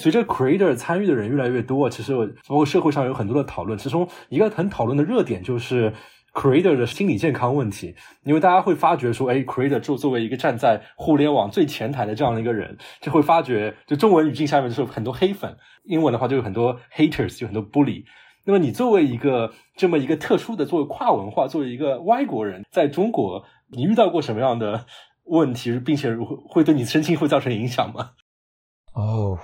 随着 creator 参与的人越来越多，其实包括社会上有很多的讨论，其中一个很讨论的热点就是。Creator 的心理健康问题，因为大家会发觉说，哎，Creator 作作为一个站在互联网最前台的这样的一个人，就会发觉，就中文语境下面就是很多黑粉，英文的话就有很多 haters，就很多 bully。那么你作为一个这么一个特殊的，作为跨文化，作为一个外国人，在中国，你遇到过什么样的问题，并且会会对你身心会造成影响吗？哦，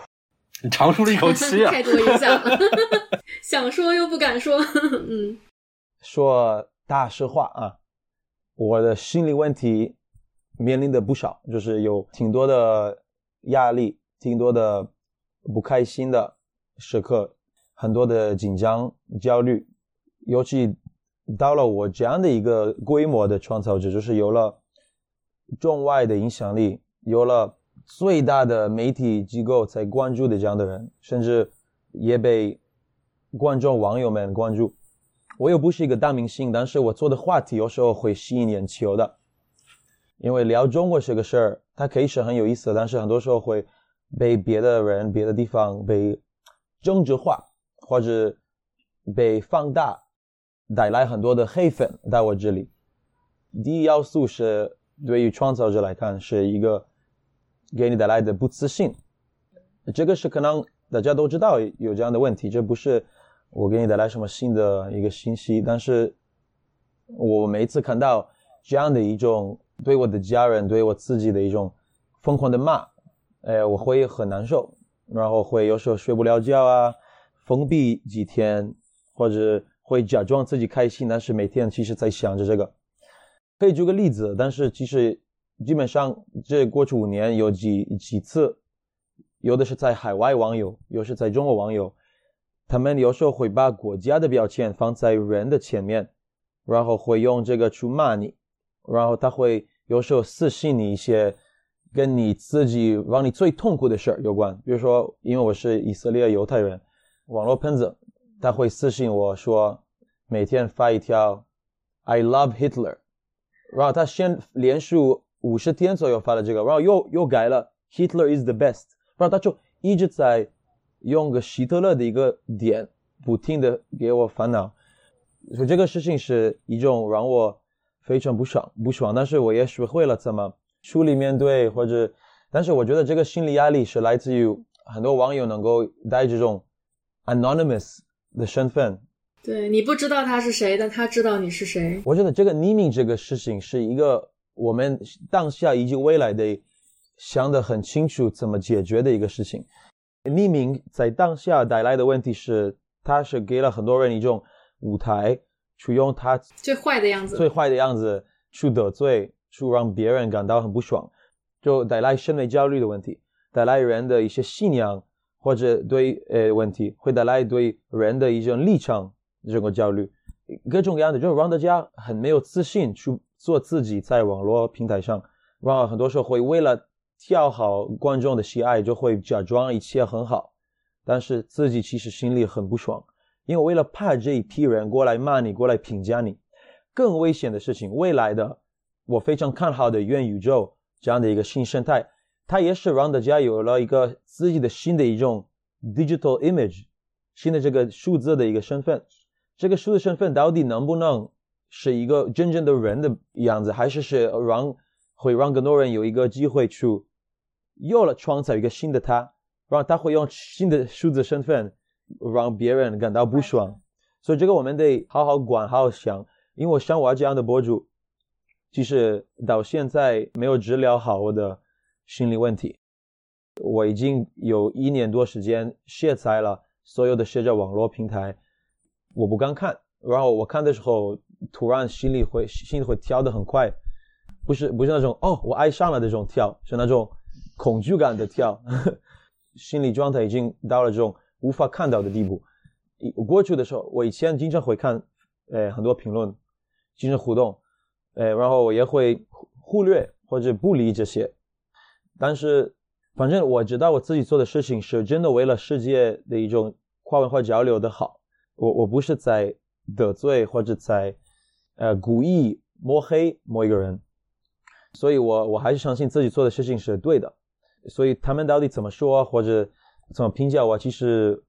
你长舒了一口气啊！太多影响了，想说又不敢说，嗯，说。大实话啊，我的心理问题面临的不少，就是有挺多的压力，挺多的不开心的时刻，很多的紧张、焦虑。尤其到了我这样的一个规模的创造者，就是有了中外的影响力，有了最大的媒体机构才关注的这样的人，甚至也被观众、网友们关注。我又不是一个大明星，但是我做的话题有时候会吸引眼球的，因为聊中国这个事儿，它可以是很有意思的，但是很多时候会被别的人、别的地方被政治化，或者被放大，带来很多的黑粉在我这里。第一要素是对于创造者来看是一个给你带来的不自信，这个是可能大家都知道有这样的问题，这不是。我给你带来什么新的一个信息？但是我每一次看到这样的一种对我的家人、对我自己的一种疯狂的骂，哎，我会很难受，然后会有时候睡不了觉啊，封闭几天，或者会假装自己开心，但是每天其实在想着这个。可以举个例子，但是其实基本上这过去五年有几几次，有的是在海外网友，有的是在中国网友。他们有时候会把国家的标签放在人的前面，然后会用这个去骂你，然后他会有时候私信你一些跟你自己往你最痛苦的事儿有关，比如说，因为我是以色列犹太人，网络喷子，他会私信我说，每天发一条 I love Hitler，然后他先连续五十天左右发了这个，然后又又改了 Hitler is the best，然后他就一直在用个希特勒的一个点，不停的给我烦恼，所以这个事情是一种让我非常不爽不爽，但是我也学会了怎么处理面对，或者，但是我觉得这个心理压力是来自于很多网友能够带这种 anonymous 的身份，对你不知道他是谁，但他知道你是谁。我觉得这个匿名这个事情是一个我们当下以及未来的想得很清楚怎么解决的一个事情。匿名在当下带来的问题是，它是给了很多人一种舞台，去用它最坏的样子，最坏的样子去得罪，去让别人感到很不爽，就带来审美焦虑的问题，带来人的一些信仰或者对呃问题，会带来对人的一种立场这个焦虑，各种各样的，就让大家很没有自信去做自己，在网络平台上，然后很多时候会为了讨好观众的喜爱，就会假装一切很好，但是自己其实心里很不爽，因为为了怕这一批人过来骂你，过来评价你，更危险的事情，未来的我非常看好的元宇宙这样的一个新生态。它也是让大家有了一个自己的新的一种 digital image，新的这个数字的一个身份。这个数字身份到底能不能是一个真正的人的样子，还是是让会让更多人有一个机会去有了创造一个新的他，让他会用新的数字身份让别人感到不爽。所以这个我们得好好管，好好想。因为我像我这样的博主，其实到现在没有治疗好我的。心理问题，我已经有一年多时间卸载了所有的社交网络平台，我不敢看。然后我看的时候，突然心里会心里会跳得很快，不是不是那种哦我爱上了这种跳，是那种恐惧感的跳，心理状态已经到了这种无法看到的地步。我过去的时候，我以前经常会看，呃很多评论，经常互动，呃然后我也会忽略或者不理这些。但是，反正我知道我自己做的事情是真的为了世界的一种跨文化交流的好。我我不是在得罪或者在呃故意抹黑某一个人，所以我我还是相信自己做的事情是对的。所以他们到底怎么说或者怎么评价我，其实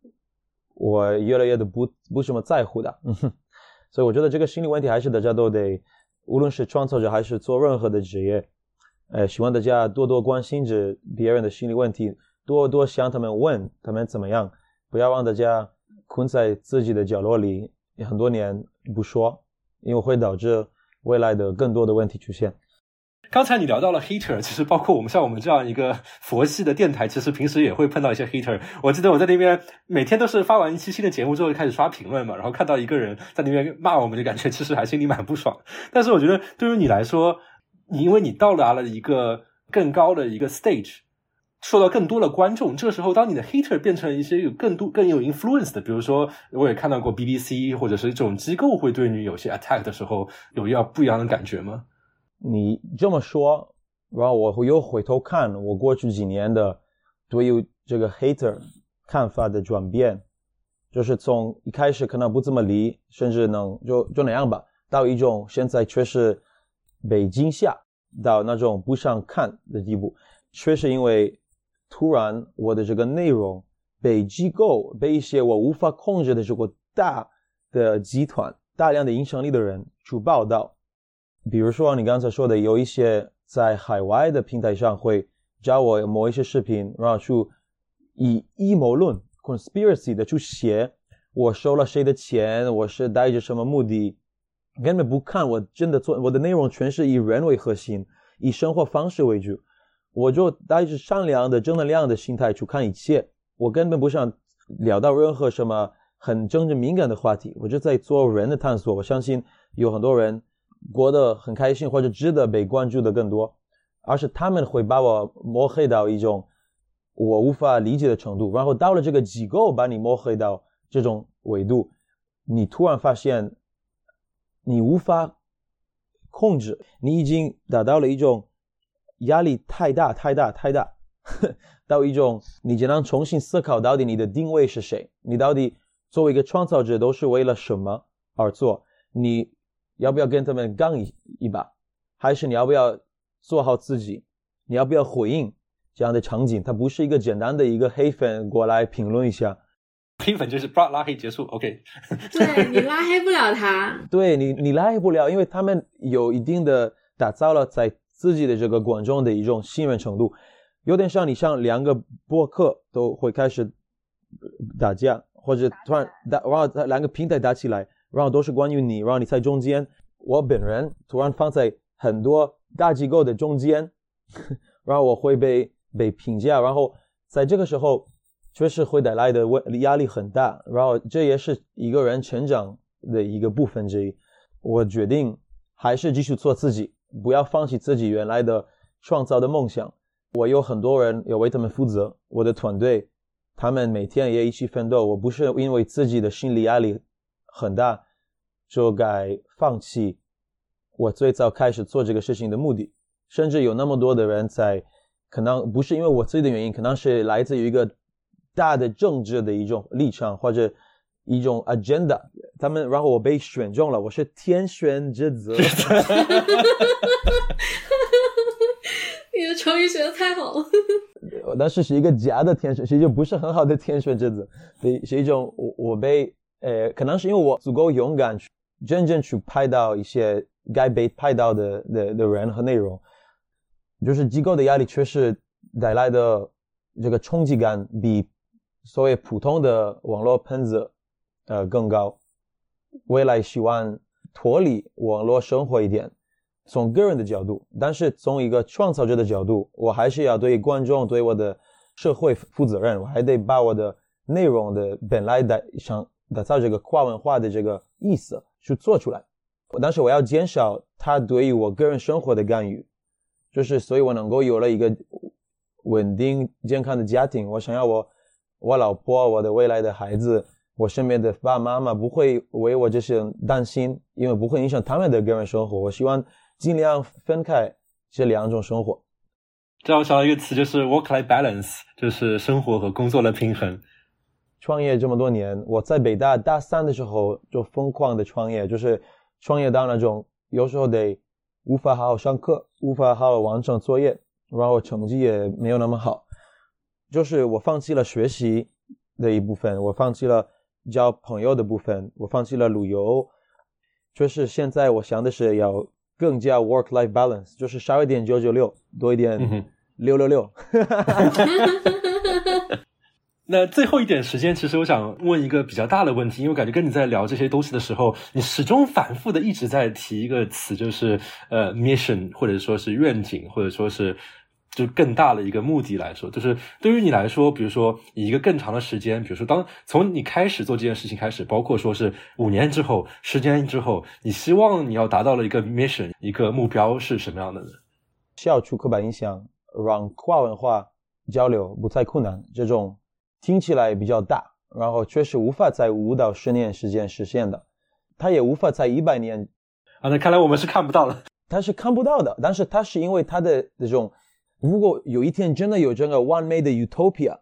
我越来越的不不什么在乎的。所以我觉得这个心理问题还是大家都得，无论是创作者还是做任何的职业。呃，希望大家多多关心着别人的心理问题，多多向他们问他们怎么样，不要让大家困在自己的角落里很多年不说，因为会导致未来的更多的问题出现。刚才你聊到了 hater，其实包括我们像我们这样一个佛系的电台，其实平时也会碰到一些 hater。我记得我在那边每天都是发完一期新的节目之后就开始刷评论嘛，然后看到一个人在那边骂我们，就感觉其实还心里蛮不爽。但是我觉得对于你来说，你因为你到达了一个更高的一个 stage，受到更多的观众。这个时候，当你的 hater 变成一些有更多更有 influence 的，比如说，我也看到过 BBC 或者是这种机构会对你有些 attack 的时候，有要不一样的感觉吗？你这么说，然后我又回头看我过去几年的对于这个 hater 看法的转变，就是从一开始可能不怎么理，甚至能就就那样吧，到一种现在却是。被惊吓到那种不想看的地步，确实因为突然我的这个内容被机构、被一些我无法控制的这个大的集团、大量的影响力的人去报道。比如说你刚才说的，有一些在海外的平台上会教我某一些视频，然后去以阴谋论 （conspiracy） 的去写我收了谁的钱，我是带着什么目的。根本不看，我真的做我的内容全是以人为核心，以生活方式为主，我就带着善良的、正能量的心态去看一切。我根本不想聊到任何什么很政治敏感的话题，我就在做人的探索。我相信有很多人过得很开心，或者值得被关注的更多，而是他们会把我抹黑到一种我无法理解的程度，然后到了这个机构把你抹黑到这种维度，你突然发现。你无法控制，你已经达到了一种压力太大太大太大，到一种你只能重新思考到底你的定位是谁，你到底作为一个创造者都是为了什么而做？你要不要跟他们杠一一把，还是你要不要做好自己？你要不要回应这样的场景？它不是一个简单的一个黑粉过来评论一下。黑粉就是拉拉黑结束，OK。对你拉黑不了他，对你你拉黑不了，因为他们有一定的打造了在自己的这个观众的一种信任程度，有点像你像两个播客都会开始打架，或者突然打，然后两个平台打起来，然后都是关于你，然后你在中间，我本人突然放在很多大机构的中间，然后我会被被评价，然后在这个时候。确实会带来的问压力很大，然后这也是一个人成长的一个部分之一。我决定还是继续做自己，不要放弃自己原来的创造的梦想。我有很多人要为他们负责，我的团队，他们每天也一起奋斗。我不是因为自己的心理压力很大就该放弃我最早开始做这个事情的目的。甚至有那么多的人在，可能不是因为我自己的原因，可能是来自于一个。大的政治的一种立场或者一种 agenda，他们然后我被选中了，我是天选之子。你的成语学的太好了。但是是一个假的天选，其实不是很好的天选之子，是一种我我被呃，可能是因为我足够勇敢，去真正去拍到一些该被拍到的的的人和内容，就是机构的压力确实带来的这个冲击感比。所谓普通的网络喷子，呃，更高。未来希望脱离网络生活一点，从个人的角度，但是从一个创造者的角度，我还是要对观众、对我的社会负责任。我还得把我的内容的本来的想打造这个跨文化的这个意思去做出来。但是我要减少他对于我个人生活的干预，就是所以我能够有了一个稳定健康的家庭。我想要我。我老婆，我的未来的孩子，我身边的爸爸妈妈不会为我这些担心，因为不会影响他们的个人生活。我希望尽量分开这两种生活。这让我想到一个词，就是 work-life balance，就是生活和工作的平衡。创业这么多年，我在北大大三的时候就疯狂的创业，就是创业到那种有时候得无法好好上课，无法好好完成作业，然后成绩也没有那么好。就是我放弃了学习的一部分，我放弃了交朋友的部分，我放弃了旅游。就是现在我想的是要更加 work-life balance，就是少一点九九六，多一点六六六。那最后一点时间，其实我想问一个比较大的问题，因为我感觉跟你在聊这些东西的时候，你始终反复的一直在提一个词，就是呃 mission，或者说是愿景，或者说是。就更大的一个目的来说，就是对于你来说，比如说以一个更长的时间，比如说当从你开始做这件事情开始，包括说是五年之后、十年之后，你希望你要达到了一个 mission，一个目标是什么样的呢？消除刻板印象，让跨文化交流不再困难，这种听起来比较大，然后确实无法在五到十年时间实现的，它也无法在一百年啊，那看来我们是看不到了，它是看不到的，但是它是因为它的这种。如果有一天真的有这个完美的 utopia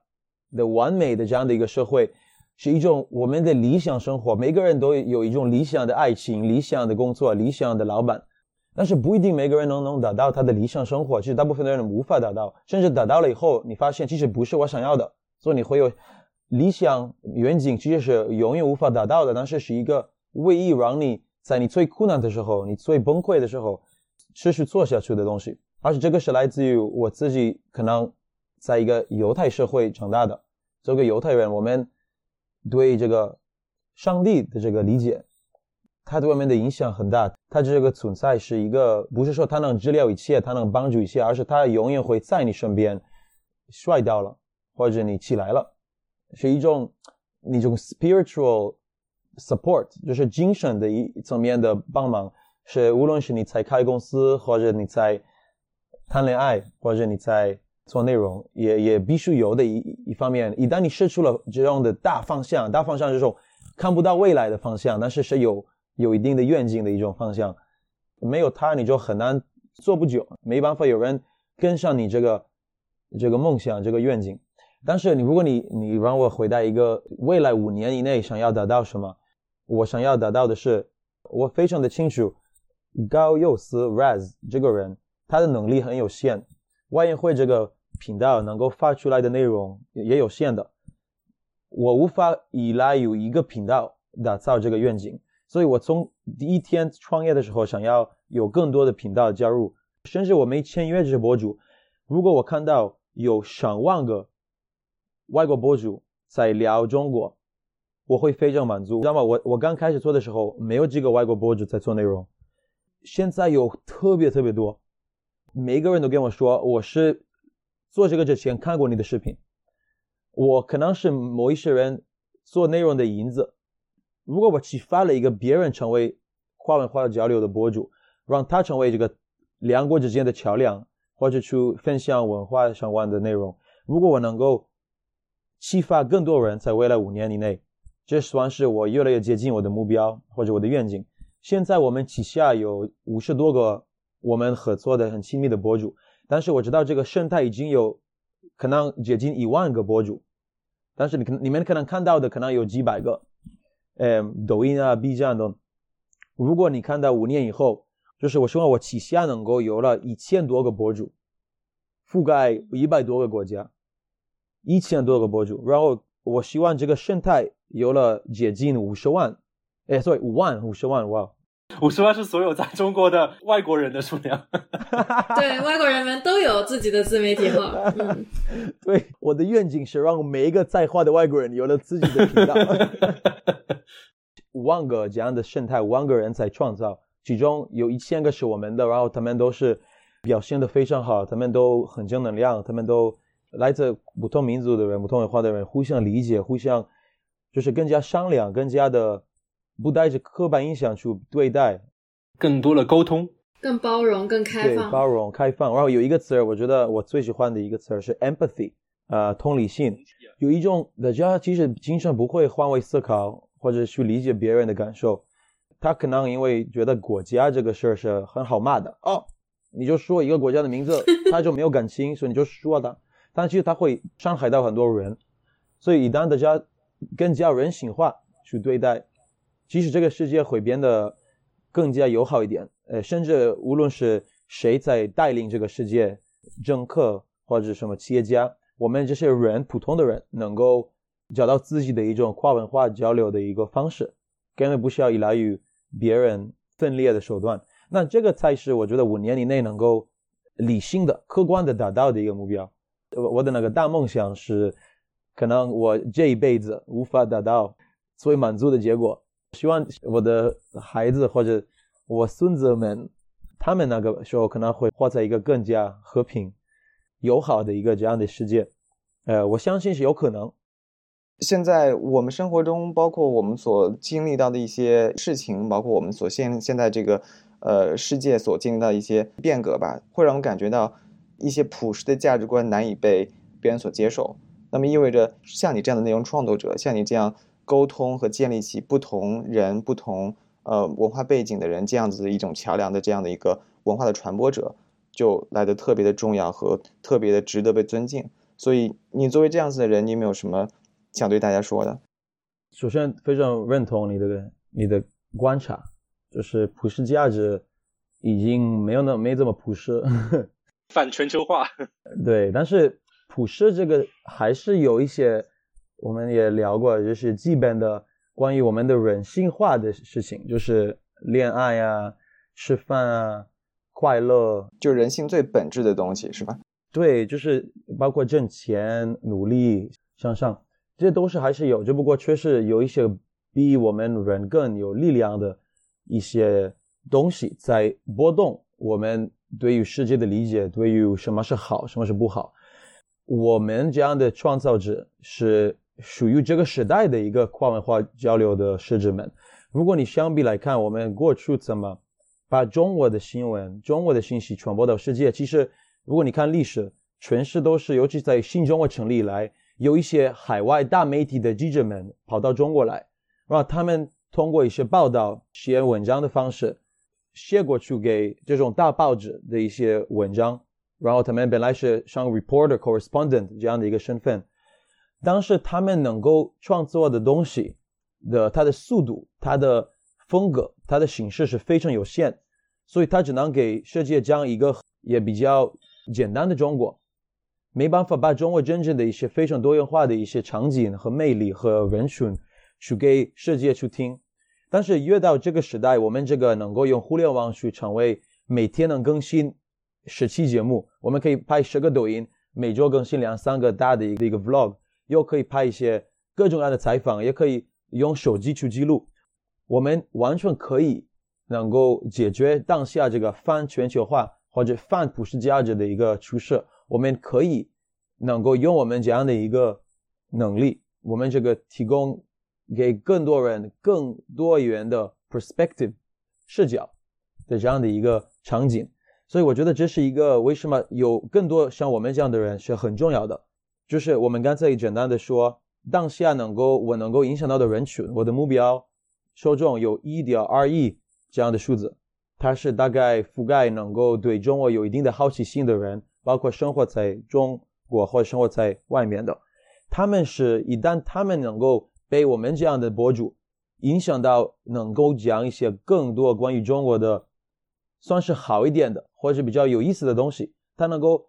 的完美的这样的一个社会，是一种我们的理想生活，每个人都有一种理想的爱情、理想的工作、理想的老板，但是不一定每个人能能达到他的理想生活。其实大部分的人无法达到，甚至达到了以后，你发现其实不是我想要的，所以你会有理想远景，其实是永远无法达到的。但是是一个唯一让你在你最困难的时候、你最崩溃的时候持续做下去的东西。而且这个是来自于我自己，可能在一个犹太社会长大的，作为犹太人，我们对这个上帝的这个理解，他对我们的影响很大。他这个存在是一个，不是说他能治疗一切，他能帮助一切，而是他永远会在你身边，摔倒了或者你起来了，是一种那种 spiritual support，就是精神的一层面的帮忙。是无论是你在开公司，或者你在谈恋爱，或者你在做内容，也也必须有的一一方面。一旦你失去了这样的大方向，大方向这种看不到未来的方向，但是是有有一定的愿景的一种方向。没有他你就很难做不久，没办法有人跟上你这个这个梦想这个愿景。但是你如果你你让我回答一个未来五年以内想要达到什么，我想要达到的是，我非常的清楚，高佑思 Raz 这个人他的能力很有限，外运会这个频道能够发出来的内容也有限的，我无法依赖有一个频道打造这个愿景，所以我从第一天创业的时候想要有更多的频道加入，甚至我没签约这些博主，如果我看到有上万个。外国博主在聊中国，我会非常满足，知道吗？我我刚开始做的时候，没有几个外国博主在做内容，现在有特别特别多，每一个人都跟我说，我是做这个之前看过你的视频，我可能是某一些人做内容的影子。如果我启发了一个别人成为跨文化交流的博主，让他成为这个两国之间的桥梁，或者去分享文化相关的内容，如果我能够。启发更多人在未来五年以内，这算是我越来越接近我的目标或者我的愿景。现在我们旗下有五十多个我们合作的很亲密的博主，但是我知道这个生态已经有可能接近一万个博主，但是你可你们可能看到的可能有几百个，嗯，抖音啊、B 站的。如果你看到五年以后，就是我希望我旗下能够有了一千多个博主，覆盖一百多个国家。一千多个博主，然后我希望这个生态有了接近五十万，哎，sorry，五万五十万，哇，五十万是所有在中国的外国人的数量。对，外国人们都有自己的自媒体号。嗯，对，我的愿景是让每一个在华的外国人有了自己的频道。五万个这样的生态，五万个人在创造，其中有一千个是我们的，然后他们都是表现的非常好，他们都很正能量，他们都。来自不同民族的人、不同文化的人互相理解，互相就是更加商量，更加的不带着刻板印象去对待，更多的沟通，更包容、更开放。对，包容、开放。然后有一个词儿，我觉得我最喜欢的一个词儿是 empathy，呃，同理心。有一种大家其实经常不会换位思考或者去理解别人的感受，他可能因为觉得国家这个事儿是很好骂的哦，你就说一个国家的名字，他就没有感情，所以你就说他。但其实他会伤害到很多人，所以一旦大家更加人性化去对待，其实这个世界会变得更加友好一点。呃，甚至无论是谁在带领这个世界，政客或者什么企业家，我们这些人普通的人能够找到自己的一种跨文化交流的一个方式，根本不需要依赖于别人分裂的手段。那这个才是我觉得五年以内能够理性的、客观的达到的一个目标。我我的那个大梦想是，可能我这一辈子无法达到所以满足的结果。希望我的孩子或者我孙子们，他们那个时候可能会活在一个更加和平、友好的一个这样的世界。呃，我相信是有可能。现在我们生活中，包括我们所经历到的一些事情，包括我们所现现在这个呃世界所经历到一些变革吧，会让我感觉到。一些朴实的价值观难以被别人所接受，那么意味着像你这样的内容创作者，像你这样沟通和建立起不同人、不同呃文化背景的人这样子的一种桥梁的这样的一个文化的传播者，就来的特别的重要和特别的值得被尊敬。所以，你作为这样子的人，你有没有什么想对大家说的？首先，非常认同你的你的观察，就是普世价值已经没有那没这么普世。反全球化，对，但是普世这个还是有一些，我们也聊过，就是基本的关于我们的人性化的事情，就是恋爱啊、吃饭啊、快乐，就人性最本质的东西，是吧？对，就是包括挣钱、努力向上，这些都是还是有，只不过确实有一些比我们人更有力量的一些东西在波动，我们。对于世界的理解，对于什么是好，什么是不好，我们这样的创造者是属于这个时代的一个跨文化交流的使者们。如果你相比来看，我们过去怎么把中国的新闻、中国的信息传播到世界，其实如果你看历史，全是都是，尤其在新中国成立以来，有一些海外大媒体的记者们跑到中国来，然后他们通过一些报道、写文章的方式。写过去给这种大报纸的一些文章，然后他们本来是像 reporter、correspondent 这样的一个身份，但是他们能够创作的东西的它的速度、它的风格、它的形式是非常有限，所以他只能给世界讲一个也比较简单的中国，没办法把中国真正的一些非常多元化的一些场景和魅力和人群去给世界去听。但是越到这个时代，我们这个能够用互联网去成为每天能更新十期节目，我们可以拍十个抖音，每周更新两三个大的一个一个 vlog，又可以拍一些各种各样的采访，也可以用手机去记录，我们完全可以能够解决当下这个反全球化或者反普世价值的一个趋势。我们可以能够用我们这样的一个能力，我们这个提供。给更多人更多元的 perspective 视角的这样的一个场景，所以我觉得这是一个为什么有更多像我们这样的人是很重要的。就是我们刚才简单的说，当下能够我能够影响到的人群，我的目标受众有一点二亿这样的数字，它是大概覆盖能够对中国有一定的好奇心的人，包括生活在中国或者生活在外面的，他们是一旦他们能够。被我们这样的博主影响到，能够讲一些更多关于中国的，算是好一点的或者比较有意思的东西。他能够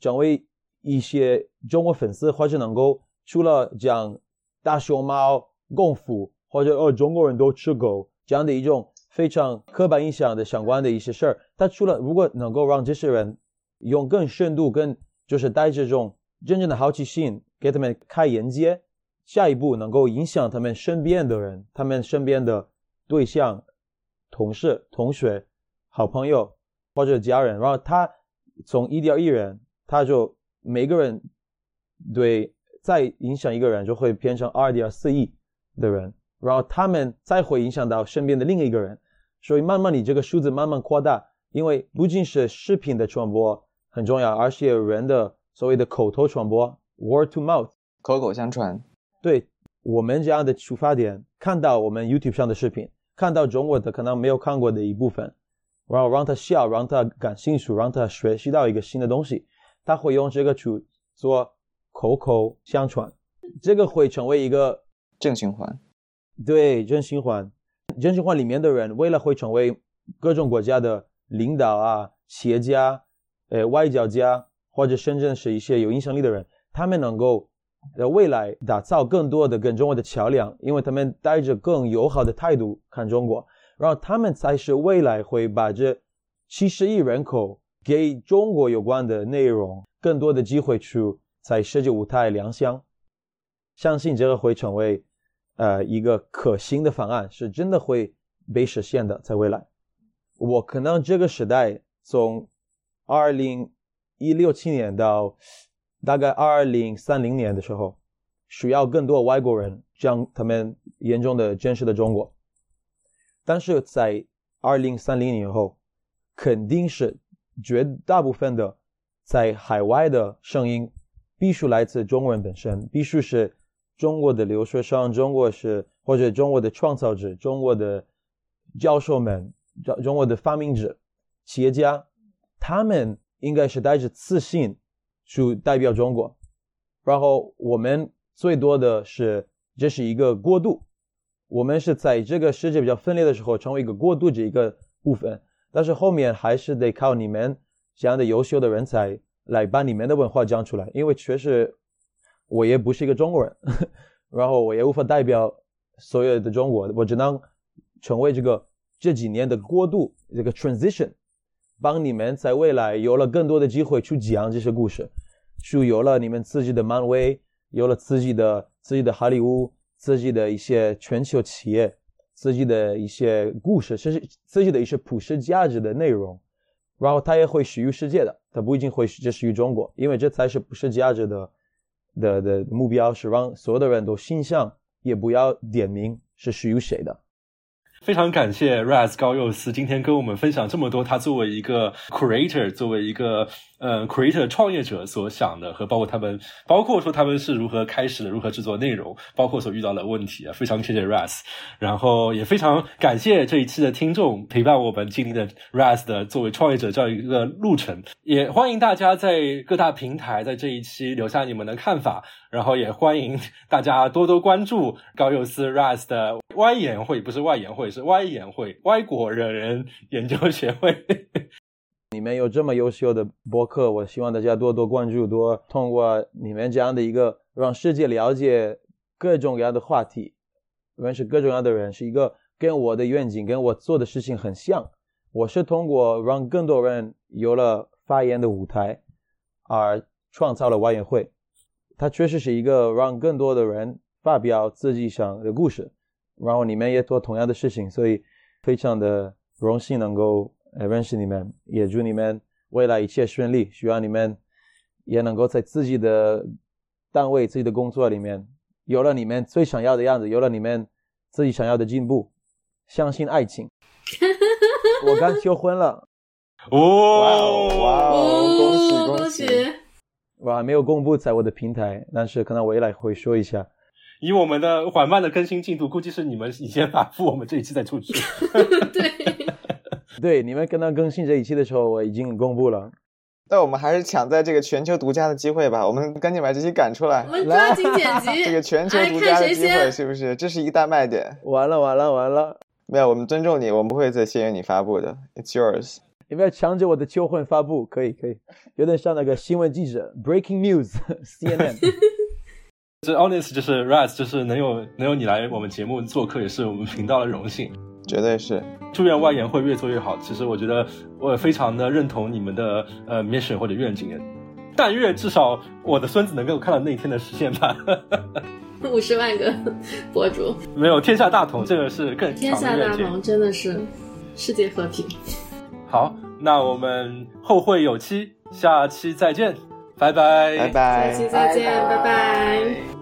成为一些中国粉丝，或者能够除了讲大熊猫、功夫或者哦中国人都吃狗这样的一种非常刻板印象的相关的一些事儿，他除了如果能够让这些人用更深度、更就是带着这种真正的好奇心，给他们开眼界。下一步能够影响他们身边的人，他们身边的对象、同事、同学、好朋友或者家人，然后他从一点一人，他就每个人对再影响一个人，就会变成二点四亿的人，然后他们再会影响到身边的另一个人，所以慢慢你这个数字慢慢扩大，因为不仅是视频的传播很重要，而且人的所谓的口头传播 （word to mouth），口口相传。对我们这样的出发点，看到我们 YouTube 上的视频，看到中国的可能没有看过的一部分，然后让他笑，让他感兴趣，让他学习到一个新的东西，他会用这个去做口口相传，这个会成为一个正循环。对，正循环，正循环里面的人，为了会成为各种国家的领导啊、企业家、呃、外交家，或者深圳是一些有影响力的人，他们能够。在，未来打造更多的跟中国的桥梁，因为他们带着更友好的态度看中国，然后他们才是未来会把这七十亿人口给中国有关的内容更多的机会去在世界舞台亮相。相信这个会成为呃一个可行的方案，是真的会被实现的，在未来。我可能这个时代从二零一六七年到。大概二零三零年的时候，需要更多外国人将他们眼中的真实的中国。但是在二零三零年后，肯定是绝大部分的在海外的声音必须来自中国人本身，必须是中国的留学生，中国是或者中国的创造者，中国的教授们，中中国的发明者、企业家，他们应该是带着自信。去代表中国，然后我们最多的是这是一个过渡，我们是在这个世界比较分裂的时候成为一个过渡这一个部分，但是后面还是得靠你们这样的优秀的人才来把你们的文化讲出来，因为确实我也不是一个中国人，然后我也无法代表所有的中国，我只能成为这个这几年的过渡这个 transition。帮你们在未来有了更多的机会去讲这些故事，去有了你们自己的漫威，有了自己的自己的好莱坞，自己的一些全球企业，自己的一些故事，甚至自己的一些普世价值的内容，然后它也会始于世界的，它不一定会只始于中国，因为这才是不是价值的的的目标，是让所有的人都心向，也不要点名是始于谁的。非常感谢 Raz 高佑思今天跟我们分享这么多，他作为一个 creator，作为一个呃 creator 创业者所想的，和包括他们，包括说他们是如何开始的，如何制作内容，包括所遇到的问题啊，非常谢谢 Raz，然后也非常感谢这一期的听众陪伴我们经历的 Raz 的作为创业者这样一个路程，也欢迎大家在各大平台在这一期留下你们的看法，然后也欢迎大家多多关注高佑思 Raz 的外研会，不是外研会。是外研会，外国人人研究协会。你们有这么优秀的博客，我希望大家多多关注，多通过你们这样的一个让世界了解各种各样的话题，认识各种各样的人，是一个跟我的愿景、跟我做的事情很像。我是通过让更多人有了发言的舞台而创造了外研会。它确实是一个让更多的人发表自己想的故事。然后你们也做同样的事情，所以非常的荣幸能够认识你们，也祝你们未来一切顺利。希望你们也能够在自己的单位、自己的工作里面有了你们最想要的样子，有了你们自己想要的进步。相信爱情。我刚求婚了。哦，哇哦，恭喜恭喜！我还没有公布在我的平台，但是可能未来会说一下。以我们的缓慢的更新进度，估计是你们已经发布，我们这一期再出去。对，对，你们刚刚更新这一期的时候，我已经公布了。但我们还是抢在这个全球独家的机会吧，我们赶紧把这期赶出来。我们抓紧剪辑，这个全球独家的机会是不是？这是一大卖点。完了完了完了！没有，我们尊重你，我们不会再限于你发布的。It's yours。你不要抢着我的求婚发布，可以可以，有点像那个新闻记者，Breaking News，CNN。这 honest 就是 rise，就是能有能有你来我们节目做客，也是我们频道的荣幸，绝对是。祝愿外延会越做越好。其实我觉得我也非常的认同你们的呃 mission 或者愿景，但愿至少我的孙子能够看到那一天的实现吧。五十万个博主，没有天下大同，这个是更天下大同，真的是世界和平。好，那我们后会有期，下期再见。拜拜，拜拜，下期再见，拜拜。